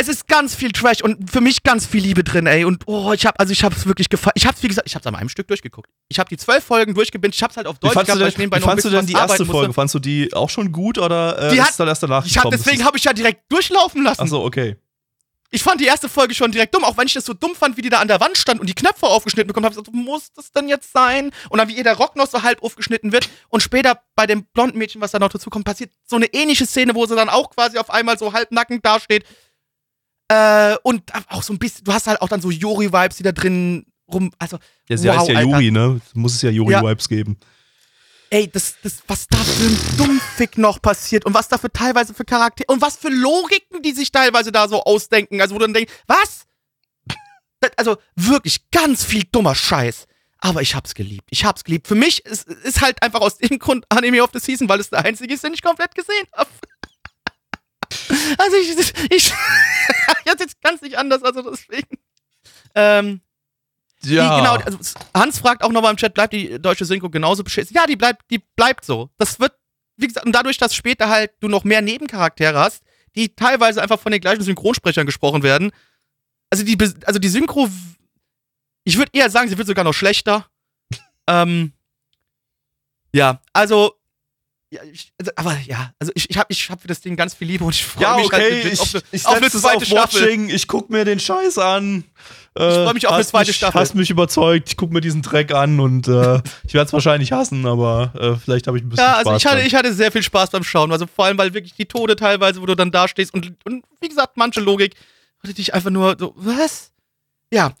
A: Es ist ganz viel Trash und für mich ganz viel Liebe drin, ey. Und oh, ich hab, also ich hab's wirklich gefallen. Ich hab's, wie gesagt, ich hab's an einem Stück durchgeguckt. Ich hab die zwölf Folgen durchgebinged, ich hab's halt auf Deutsch
B: du
A: weil ich nebenbei noch ein
B: fandst du
A: bisschen
B: denn die erste Folge?
A: musste.
B: Fandst du die auch schon gut oder äh,
A: Die
B: ist
A: hat-
B: es dann erst danach
A: Ich hab, deswegen habe ich ja direkt durchlaufen lassen.
B: Achso, okay.
A: Ich fand die erste Folge schon direkt dumm, auch wenn ich das so dumm fand, wie die da an der Wand stand und die Knöpfe aufgeschnitten bekommen, habe ich gesagt, muss das denn jetzt sein? Und dann wie ihr der Rock noch so halb aufgeschnitten wird und später bei dem blonden Mädchen, was da noch dazu kommt, passiert so eine ähnliche Szene, wo sie dann auch quasi auf einmal so halb nackend dasteht. Äh, und auch so ein bisschen, du hast halt auch dann so Yuri-Vibes, die da drin rum, also
B: Ja, sie
A: Wow,
B: heißt ja
A: Alter.
B: Yuri, ne? Muss es ja Yuri-Vibes geben.
A: ey, das, das, was da für ein Dummfick noch passiert und was da für teilweise für Charaktere und was für Logiken, die sich teilweise da so ausdenken. Also, wo du dann denkst, was? Das, also, wirklich ganz viel dummer Scheiß. Aber ich hab's geliebt. Ich hab's geliebt. Für mich ist, ist halt einfach aus dem Grund Anime of the Season, weil es der einzige ist, den ich komplett gesehen habe. Also, ich, ich, ich, *laughs* jetzt ganz nicht anders, also deswegen. Ähm, die, genau, also Hans fragt auch nochmal im Chat, bleibt die deutsche Synchro genauso beschissen? Ja, die bleibt, die bleibt so. Das wird, wie gesagt, und dadurch, dass später halt du noch mehr Nebencharaktere hast, die teilweise einfach von den gleichen Synchronsprechern gesprochen werden. Also die, also die Synchro, ich würde eher sagen, sie wird sogar noch schlechter. ähm, ja, also, ja, ich, also, aber ja, also ich, ich habe ich hab für das Ding ganz viel Liebe und ich freue
B: Ja,
A: mich halt
B: okay,
A: legit
B: ich,
A: auf, eine-
B: ich
A: auf eine zweite
B: auf
A: Staffel.
B: Watching, ich guck mir den Scheiß an. Äh,
A: Ich freu mich auf eine zweite
B: mich,
A: Staffel.
B: Hast mich überzeugt, ich guck mir diesen Dreck an und äh, ich werde es wahrscheinlich hassen, aber äh, vielleicht habe ich ein bisschen
A: Ja, also
B: Spaß
A: ich hatte,
B: dran.
A: ich hatte sehr viel Spaß beim Schauen. Also vor allem, weil wirklich die Tode teilweise, wo du dann da stehst und, und wie gesagt, manche Logik, du dich einfach nur so, was? Ja.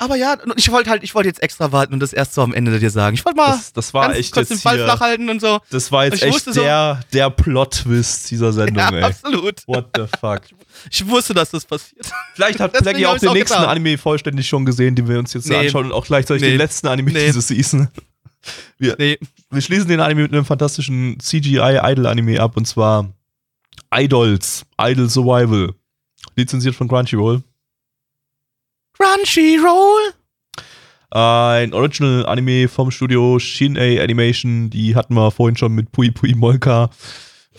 A: Aber ja, ich wollte halt, ich wollte jetzt extra warten und das erst so am Ende dir sagen. Ich wollte mal
B: Das, das war
A: ganz
B: echt
A: kurz
B: jetzt
A: den
B: hier,
A: flach halten und so.
B: Das war jetzt echt
A: wusste so-
B: der, der Plot-Twist dieser Sendung, *laughs*
A: Ja,
B: ey.
A: absolut.
B: What the fuck?
A: Ich wusste, dass das passiert.
B: Vielleicht hat Blackie auch den
A: auch
B: nächsten
A: getan.
B: Anime vollständig schon gesehen, den wir uns jetzt
A: Nee.
B: anschauen und auch gleichzeitig
A: Nee.
B: den letzten Anime
A: Nee.
B: dieses Season. Wir,
A: Nee.
B: wir schließen den Anime mit einem fantastischen CGI-Idol-Anime ab und zwar Idols, Idol Survival. Lizenziert von Crunchyroll.
A: Crunchyroll.
B: Ein Original-Anime vom Studio Shin-A Animation. Die hatten wir vorhin schon mit Pui Pui Molka.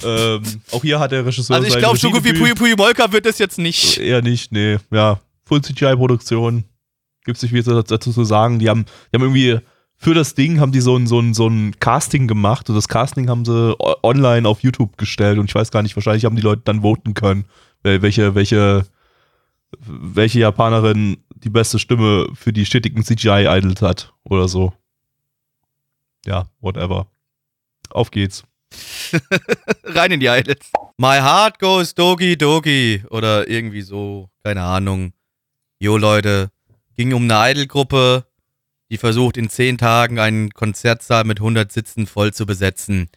B: Ähm, auch hier hat der Regisseur
A: Also ich glaube, so gut wie Puyo Puyo Molka wird das jetzt nicht.
B: Eher nicht, nee. Ja, Full CGI-Produktion. Gibt's nicht viel dazu dazu zu sagen. Die haben, die haben irgendwie für das Ding haben die so ein, so ein, so ein Casting gemacht und das Casting haben sie online auf YouTube gestellt und ich weiß gar nicht, wahrscheinlich haben die Leute dann voten können, wel- welche, welche, welche Japanerin die beste Stimme für die stetigen CGI-Idols hat oder so. Ja, whatever. Auf geht's. *laughs*
A: Rein in die Idols. My heart goes dogi dogi. Oder irgendwie so. Keine Ahnung. Jo, Leute. Ging um eine Idol-Gruppe, die versucht in zehn Tagen einen Konzertsaal mit 100 Sitzen voll zu besetzen.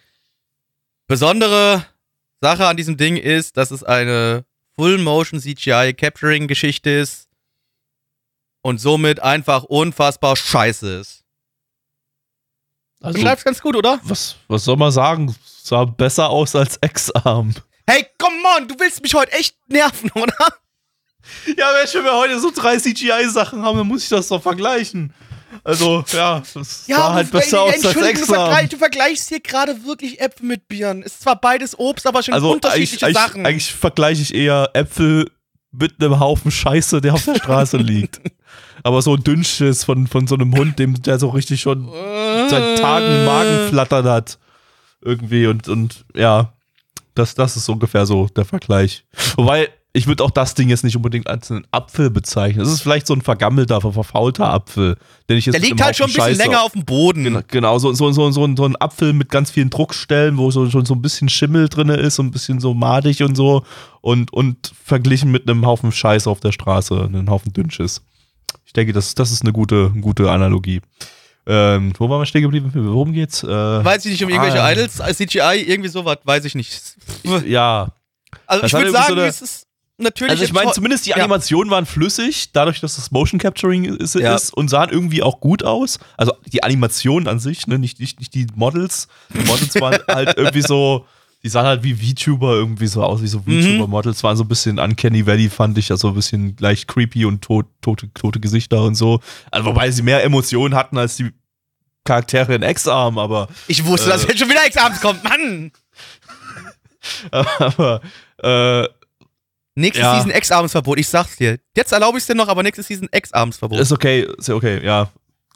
A: Besondere Sache an diesem Ding ist, dass es eine Full-Motion CGI-Capturing-Geschichte ist und somit einfach unfassbar scheiße ist.
B: Also,
A: Beschreib's ganz gut, oder?
B: was, was soll man sagen? Sah besser aus als X-Arm.
A: Hey, come on, du willst mich heute echt nerven, *laughs* oder?
B: Ja, wenn wir heute so drei CGI-Sachen haben, dann muss ich das doch vergleichen. Also, ja, das sah halt besser aus als
A: Entschuldigung, du, vergleich, du vergleichst hier gerade wirklich Äpfel mit Birnen. Ist zwar beides Obst, aber schon
B: Also, eigentlich,
A: unterschiedliche
B: eigentlich,
A: Sachen.
B: eigentlich vergleiche ich eher Äpfel mit einem Haufen Scheiße, der auf der Straße *laughs* liegt. Aber so ein Dünnschiss von, von so einem Hund, dem, der so richtig schon seit Tagen Magen flattert hat. Irgendwie und, und ja, das, das ist ungefähr so der Vergleich. Wobei, ich würde auch das Ding jetzt nicht unbedingt als einen Apfel bezeichnen. Es ist vielleicht so ein vergammelter, ver- verfaulter Apfel, den ich jetzt
A: Der liegt halt schon ein bisschen
B: Scheiße-
A: länger auf dem Boden.
B: Genau, genau so, so, so, so, so ein Apfel mit ganz vielen Druckstellen, wo so, schon so ein bisschen Schimmel drin ist, so ein bisschen so madig und so. Und, und verglichen mit einem Haufen Scheiße auf der Straße, einem Haufen Dünnschiss. Ich denke, das, das ist eine gute, gute Analogie. Ähm, wo waren wir stehen geblieben? Worum geht's? Äh,
A: Weiß ich nicht um irgendwelche
B: Ah.
A: Idols, äh, CGI, irgendwie sowas, weiß ich nicht.
B: ja,
A: Also
B: Das
A: ich würde sagen,
B: so eine-
A: es ist natürlich.
B: Also ich meine, zumindest die
A: Ja.
B: Animationen waren flüssig, dadurch, dass das Motion Capturing ist,
A: Ja.
B: ist und sahen irgendwie auch gut aus. Also die Animationen an sich, ne, nicht, nicht, nicht die Models. Die Models waren *laughs* halt irgendwie so, die sahen halt wie VTuber irgendwie so aus, wie so
A: Mhm.
B: VTuber-Models, waren so ein bisschen Uncanny Valley, fand ich, also ein bisschen gleich creepy und tot, tote, tote Gesichter und so. Also wobei sie mehr Emotionen hatten als die Charaktere in X-Arm, aber,
A: ich wusste, dass
B: äh,
A: jetzt schon wieder Examens kommt, Mann! *laughs*
B: aber äh,
A: Nächstes
B: Ja.
A: Season Ex-Armsverbot, ich sag's dir. Jetzt erlaube ich's dir noch, aber nächstes Season Ex-Armsverbot.
B: Ist okay, ist okay, ja.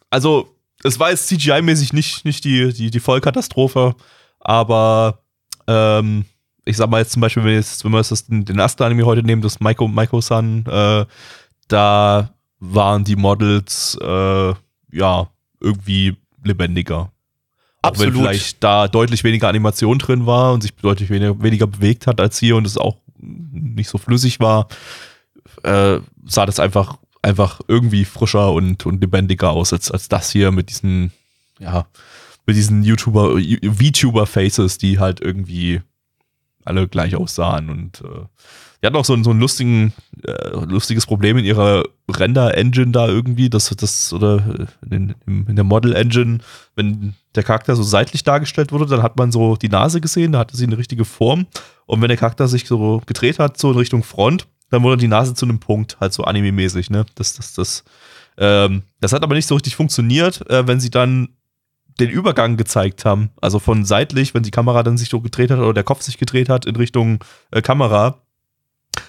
B: Also, es war jetzt CGI-mäßig nicht, nicht die, die, die Vollkatastrophe, aber ähm, ich sag mal jetzt zum Beispiel, wenn wir, jetzt, wenn wir jetzt das, den ersten Anime heute nehmen, das Maiko, Maiko-san, äh, da waren die Models äh, ja irgendwie lebendiger. Auch
A: Absolut.
B: wenn vielleicht da deutlich weniger Animation drin war und sich deutlich weniger, weniger bewegt hat als hier und es auch nicht so flüssig war, äh, sah das einfach, einfach irgendwie frischer und, und lebendiger aus als, als das hier mit diesen, ja, mit diesen YouTuber, VTuber-Faces, die halt irgendwie alle gleich aussahen und äh, die hatten auch so, einen- so ein lustigen, äh, lustiges Problem in ihrer Render-Engine da irgendwie, das, das, oder in, in der Model-Engine, wenn der Charakter so seitlich dargestellt wurde, dann hat man so die Nase gesehen, da hatte sie eine richtige Form und wenn der Charakter sich so gedreht hat, so in Richtung Front, dann wurde die Nase zu einem Punkt, halt so anime-mäßig, ne? Das, das, das, ähm, das hat aber nicht so richtig funktioniert, äh, wenn sie dann den Übergang gezeigt haben. Also von seitlich, wenn die Kamera dann sich so gedreht hat oder der Kopf sich gedreht hat in Richtung äh, Kamera,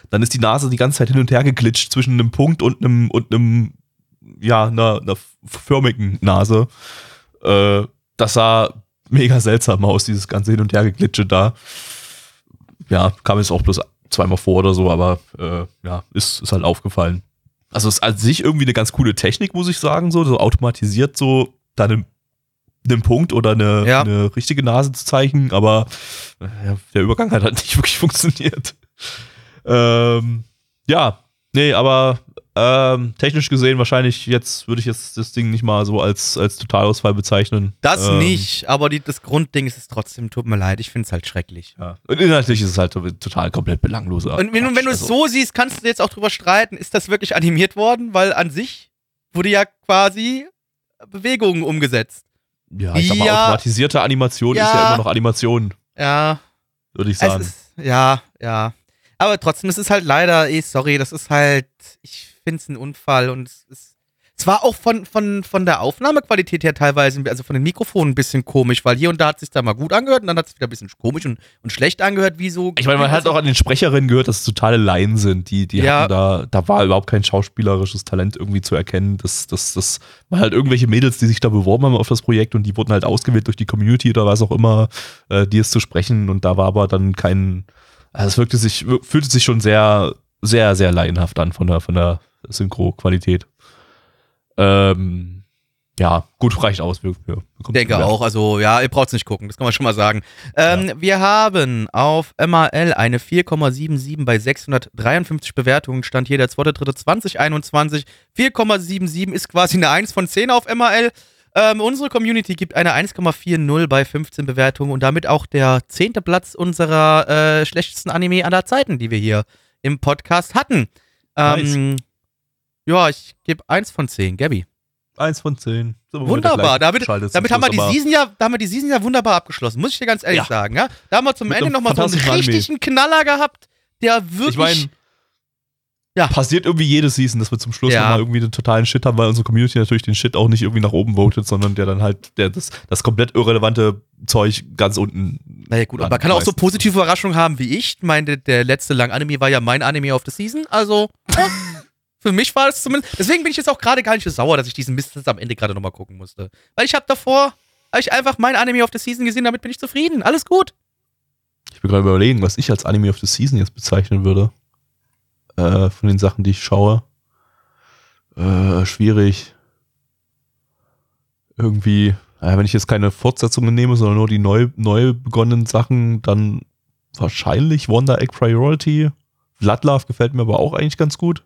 B: dann ist die Nase die ganze Zeit hin und her geglitscht zwischen einem Punkt und einem, und einem, ja, einer, einer förmigen Nase. Äh, das sah mega seltsam aus, dieses ganze Hin- und Hergeglitsche da. Ja, kam jetzt auch bloß zweimal vor oder so, aber äh, ja, ist, ist halt aufgefallen. Also ist an sich irgendwie eine ganz coole Technik, muss ich sagen, so, so automatisiert so deine einen Punkt oder eine,
A: Ja.
B: eine richtige Nase zu zeichnen, aber äh, ja, der Übergang hat halt *laughs* nicht wirklich funktioniert. Ähm, ja, nee, aber Ähm, technisch gesehen wahrscheinlich jetzt würde ich jetzt das Ding nicht mal so als, als Totalausfall bezeichnen.
A: Das
B: ähm,
A: nicht, aber die, das Grundding ist es trotzdem, tut mir leid, ich finde es halt schrecklich.
B: Ja. Und inhaltlich ist es halt total komplett belangloser.
A: Und wenn, du- wenn du es
B: Also,
A: so siehst, kannst du jetzt auch drüber streiten, ist das wirklich animiert worden? Weil an sich wurde ja quasi Bewegungen umgesetzt.
B: Ja, ich sag mal,
A: Ja.
B: automatisierte Animation ist
A: Ja.
B: ja immer noch Animation,
A: Ja,
B: würde ich sagen.
A: ist, ja, ja. Aber trotzdem, es ist halt leider, eh, sorry, das ist halt, ich finde es ein Unfall und es ist. Es war auch von, von, von der Aufnahmequalität her teilweise, also von den Mikrofonen ein bisschen komisch, weil hier und da hat es sich da mal gut angehört und dann hat es wieder ein bisschen komisch und, und schlecht angehört, wie so.
B: Ich meine, man hat auch an den Sprecherinnen gehört, dass es totale Laien sind. Die, die
A: Ja.
B: da, da war überhaupt kein schauspielerisches Talent irgendwie zu erkennen. Das, das, das waren halt irgendwelche Mädels, die sich da beworben haben auf das Projekt und die wurden halt ausgewählt durch die Community oder was auch immer, äh, die es zu sprechen. Und da war aber dann kein, also es wirkte sich, fühlte sich schon sehr, sehr, sehr laienhaft an von der, von der Synchro-Qualität. Ähm, ja, gut, reicht aus. Wir, wir,
A: denke auch, also ja, ihr braucht es nicht gucken, das kann man schon mal sagen. Ähm, Wir haben auf MAL eine 4,77 bei 653 Bewertungen, stand hier der 2.3.2021. 4,77 ist quasi eine 1 von 10 auf MAL. Ähm, unsere Community gibt eine 1,40 bei 15 Bewertungen und damit auch der zehnte Platz unserer äh, schlechtesten Anime aller Zeiten, die wir hier im Podcast hatten. Ähm, Ja, ich gebe 1 von 10, Gabby.
B: Eins von zehn.
A: Wunderbar, damit, damit haben wir die Season ja, da haben wir die Season ja wunderbar abgeschlossen, muss ich dir ganz ehrlich
B: Ja.
A: sagen, ja. Da haben wir zum
B: Mit
A: Ende nochmal so einen
B: fantastischen Anime.
A: richtigen Knaller gehabt, der wirklich.
B: Ich meine,
A: Ja.
B: passiert irgendwie jede Season, dass wir zum Schluss
A: Ja.
B: nochmal irgendwie einen totalen Shit haben, weil unsere Community natürlich den Shit auch nicht irgendwie nach oben votet, sondern der dann halt der, das, das komplett irrelevante Zeug ganz unten.
A: naja, gut, aber
B: An-
A: man kann auch so positive Überraschungen haben wie ich. Ich meine, der, der letzte Lang-Anime war ja mein Anime of the Season, also. *laughs* Für mich war es zumindest. Deswegen bin ich jetzt auch gerade gar nicht so sauer, dass ich diesen Mist jetzt am Ende gerade nochmal gucken musste. Weil ich habe davor, hab ich einfach mein Anime of the Season gesehen, damit bin ich zufrieden. Alles gut.
B: Ich bin gerade überlegen, was ich als Anime of the Season jetzt bezeichnen würde. Äh, von den Sachen, die ich schaue. Äh, schwierig. Irgendwie, äh, wenn ich jetzt keine Fortsetzungen nehme, sondern nur die neu, neu begonnenen Sachen, dann wahrscheinlich Wonder Egg Priority. Bloodlove gefällt mir aber auch eigentlich ganz gut.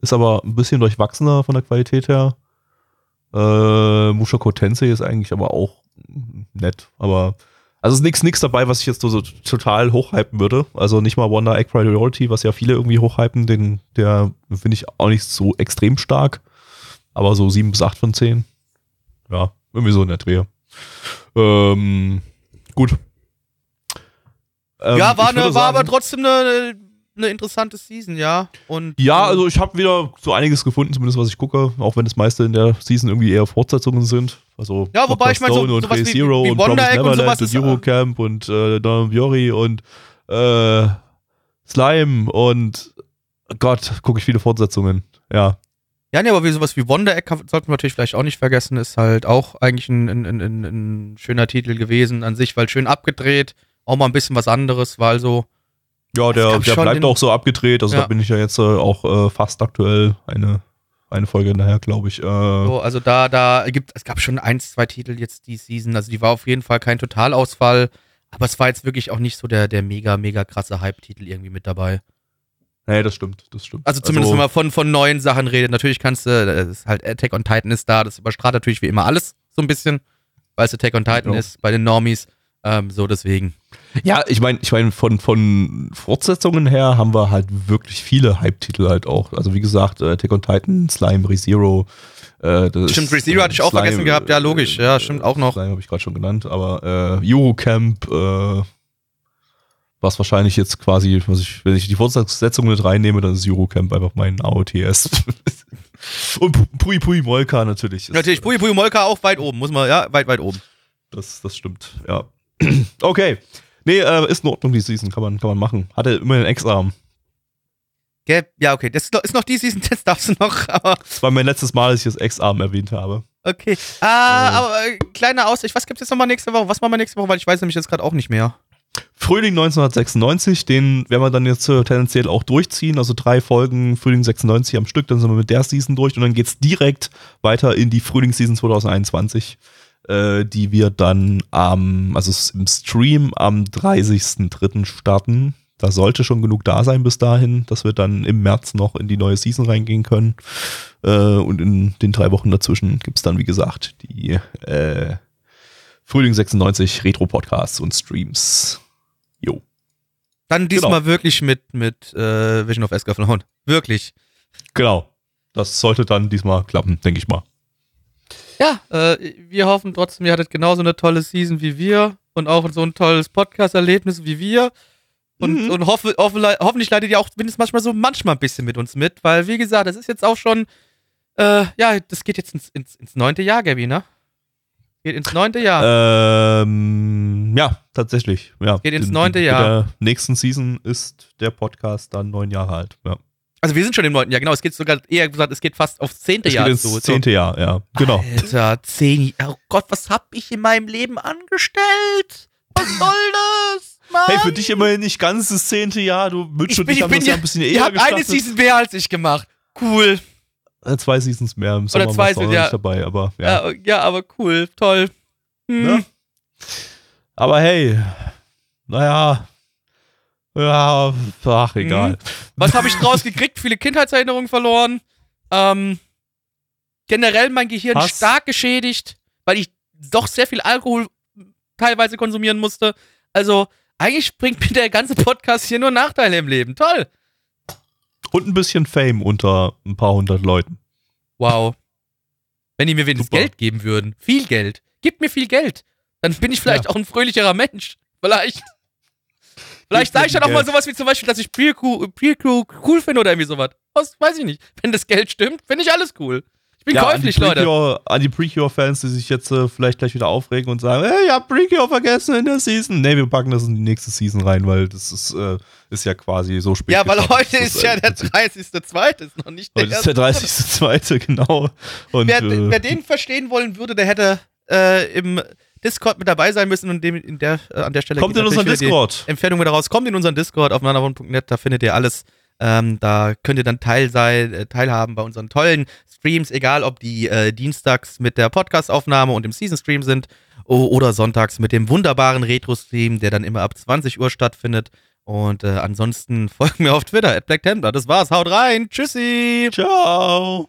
B: Ist aber ein bisschen durchwachsener von der Qualität her. Äh, Mushoku Tensei ist eigentlich aber auch nett. Aber also ist nichts nix dabei, was ich jetzt so, total hochhypen würde. Also nicht mal Wonder Egg Priority, was ja viele irgendwie hochhypen, den, der finde ich auch nicht so extrem stark. Aber so 7 bis 8 von 10. Ja, irgendwie so in der Dreh. Ähm, gut. Ähm,
A: ja, war, eine, war aber
B: sagen-
A: trotzdem eine, eine interessante Season, ja. Und,
B: Ja,
A: äh,
B: also ich habe wieder so einiges gefunden, zumindest was ich gucke, auch wenn das meiste in der Season irgendwie eher Fortsetzungen sind. Also
A: Ja, wobei ich mein, so-
B: und Ray
A: wie-
B: Zero
A: wie
B: und
A: Wonder
B: Promised
A: Egg und
B: Neverland
A: sowas ist,
B: und Eurocamp und äh, Don Biori und äh, Slime und Gott, gucke ich viele Fortsetzungen. Ja.
A: Ja, nee, aber wie sowas wie Wonder Egg sollten wir natürlich vielleicht auch nicht vergessen. Ist halt auch eigentlich ein, ein, ein, ein, ein schöner Titel gewesen an sich, weil schön abgedreht. Auch mal ein bisschen was anderes, weil so.
B: Ja, der, der bleibt auch so abgedreht. Also
A: Ja.
B: da bin ich ja jetzt äh, auch äh, fast aktuell eine, eine Folge nachher, glaube ich. Äh,
A: so also da, da gibt es gab schon ein, zwei Titel jetzt die Season. Also die war auf jeden Fall kein Totalausfall. Aber es war jetzt wirklich auch nicht so der, der mega, mega krasse Hype-Titel irgendwie mit dabei.
B: Nee, das stimmt, das stimmt.
A: Also zumindest wenn man von, von neuen Sachen redet. Natürlich kannst du, das ist halt Attack on Titan ist da, das überstrahlt natürlich wie immer alles so ein bisschen, weil es Attack on Titan
B: Ja.
A: ist bei den Normies. Ähm, so deswegen.
B: Ja, ich meine, ich meine, von, von Fortsetzungen her haben wir halt wirklich viele Hype-Titel halt auch. Also wie gesagt, äh, Attack on Titan, Slime, ReZero. Äh, das
A: Stimmt, ReZero hatte ich auch
B: Slime,
A: vergessen gehabt. Ja, logisch. Ja, stimmt, auch noch.
B: Slime habe ich gerade schon genannt, aber äh, Eurocamp, äh, was wahrscheinlich jetzt quasi, was ich, wenn ich die Fortsetzung mit reinnehme, dann ist Eurocamp einfach mein AOTS. *laughs* Und Pu- Pui Pui Molka natürlich.
A: Natürlich, Puyo Puyo Molka auch weit oben, muss man, ja, weit, weit oben.
B: Das, das stimmt, ja. *clears throat* okay. Nee, äh, ist in Ordnung, die Season, kann man, kann man machen. Hatte immer einen Ex-Arm.
A: Ja, okay, das ist noch, die Season, *laughs* das darfst du noch, aber
B: Das war mein letztes Mal, dass ich das Ex-Arm erwähnt habe.
A: okay. Ah, aber äh, kleine Aussicht, was gibt's jetzt nochmal nächste Woche? Was machen wir nächste Woche? Weil ich weiß nämlich jetzt gerade auch nicht mehr.
B: Frühling 1996, den werden wir dann jetzt äh, tendenziell auch durchziehen. Also drei Folgen Frühling 96 am Stück, dann sind wir mit der Season durch und dann geht's direkt weiter in die Frühlingsseason 2021, äh, die wir dann am, also im Stream am 30.03. starten. da sollte schon genug da sein bis dahin, dass wir dann im März noch in die neue Season reingehen können. Äh, und in den drei Wochen dazwischen gibt es dann, wie gesagt, die äh, Frühling 96 Retro-Podcasts und Streams. Jo.
A: Dann diesmal genau. wirklich mit, mit äh, Vision of Escaflowne. Wirklich.
B: Genau. Das sollte dann diesmal klappen, denke ich mal.
A: Ja, äh, wir hoffen trotzdem, ihr hattet genauso eine tolle Season wie wir und auch so ein tolles Podcast-Erlebnis wie wir. Und, mhm. und hoffe, hoffe, hoffentlich leidet ihr auch mindestens manchmal so manchmal ein bisschen mit uns mit, weil, wie gesagt, das ist jetzt auch schon, äh, ja, das geht jetzt ins, ins, ins neunte Jahr, Gabby, ne? Geht ins neunte
B: Jahr. Ähm, ja, tatsächlich. Ja.
A: Geht ins neunte Jahr. In
B: der nächsten Season ist der Podcast dann neun Jahre alt. Ja.
A: Also wir sind schon im neunten Jahr, genau. Es geht sogar eher gesagt, es geht fast aufs zehnte Jahr
B: ins
A: zu.
B: Zehnte Jahr, ja. Genau.
A: Alter, zehn Oh Gott, was hab ich in meinem Leben angestellt? Was soll das? Mann?
B: Hey, für dich immerhin nicht ganz das zehnte Jahr. Du willst schon dich haben das ja ein bisschen eher Ihr habt
A: eine Season mehr als ich gemacht. Cool.
B: Äh, zwei Seasons mehr im Sommer
A: Oder zwei Seasons, ja.
B: nicht dabei, aber ja.
A: ja. ja. aber cool, toll. Hm.
B: Ne? Aber hey, naja, ja, ach, egal. Mhm.
A: Was habe ich draus gekriegt? Viele Kindheitserinnerungen verloren. Ähm, generell mein Gehirn Hass. stark geschädigt, weil ich doch sehr viel Alkohol teilweise konsumieren musste. Also, eigentlich bringt mir der ganze Podcast hier nur Nachteile im Leben. Toll.
B: Und ein bisschen Fame unter ein paar hundert Leuten.
A: Wow. Wenn die mir wenigstens. Geld geben würden. Viel Geld. Gib mir viel Geld. Dann bin ich vielleicht ja. auch ein fröhlicherer Mensch. Vielleicht. Vielleicht sage ich dann auch mal sowas wie zum Beispiel, dass ich Peer Crew, Peer Crew cool finde oder irgendwie sowas. Was weiß ich nicht. Wenn das Geld stimmt, finde ich alles cool. Ich bin ja, käuflich, an
B: Leute. An die Precure-Fans, die sich jetzt äh, vielleicht gleich wieder aufregen und sagen, hey, ich hab Precure vergessen in der Season. Nee, wir packen das in die nächste Season rein, weil das ist, äh, ist ja quasi so spät.
A: Ja, weil heute ist, ist ja der 30.2., ist noch nicht
B: der Heute ist der 30.2., *laughs* genau. Und,
A: wer, äh, wer den verstehen wollen würde, der hätte äh, im Discord mit dabei sein müssen und dem, in der, äh, an der Stelle
B: kommt in unseren Discord.
A: Empfehlung wieder raus. Kommt in unseren Discord auf nanavon.net, da findet ihr alles. Ähm, da könnt ihr dann Teil sein, äh, teilhaben bei unseren tollen Streams, egal ob die äh, dienstags mit der Podcast-Aufnahme und dem Season-Stream sind oder sonntags mit dem wunderbaren Retro-Stream, der dann immer ab 20 Uhr stattfindet. Und äh, ansonsten *laughs* folgt mir auf Twitter, at Black Templar. Das war's, haut rein, tschüssi.
B: Ciao.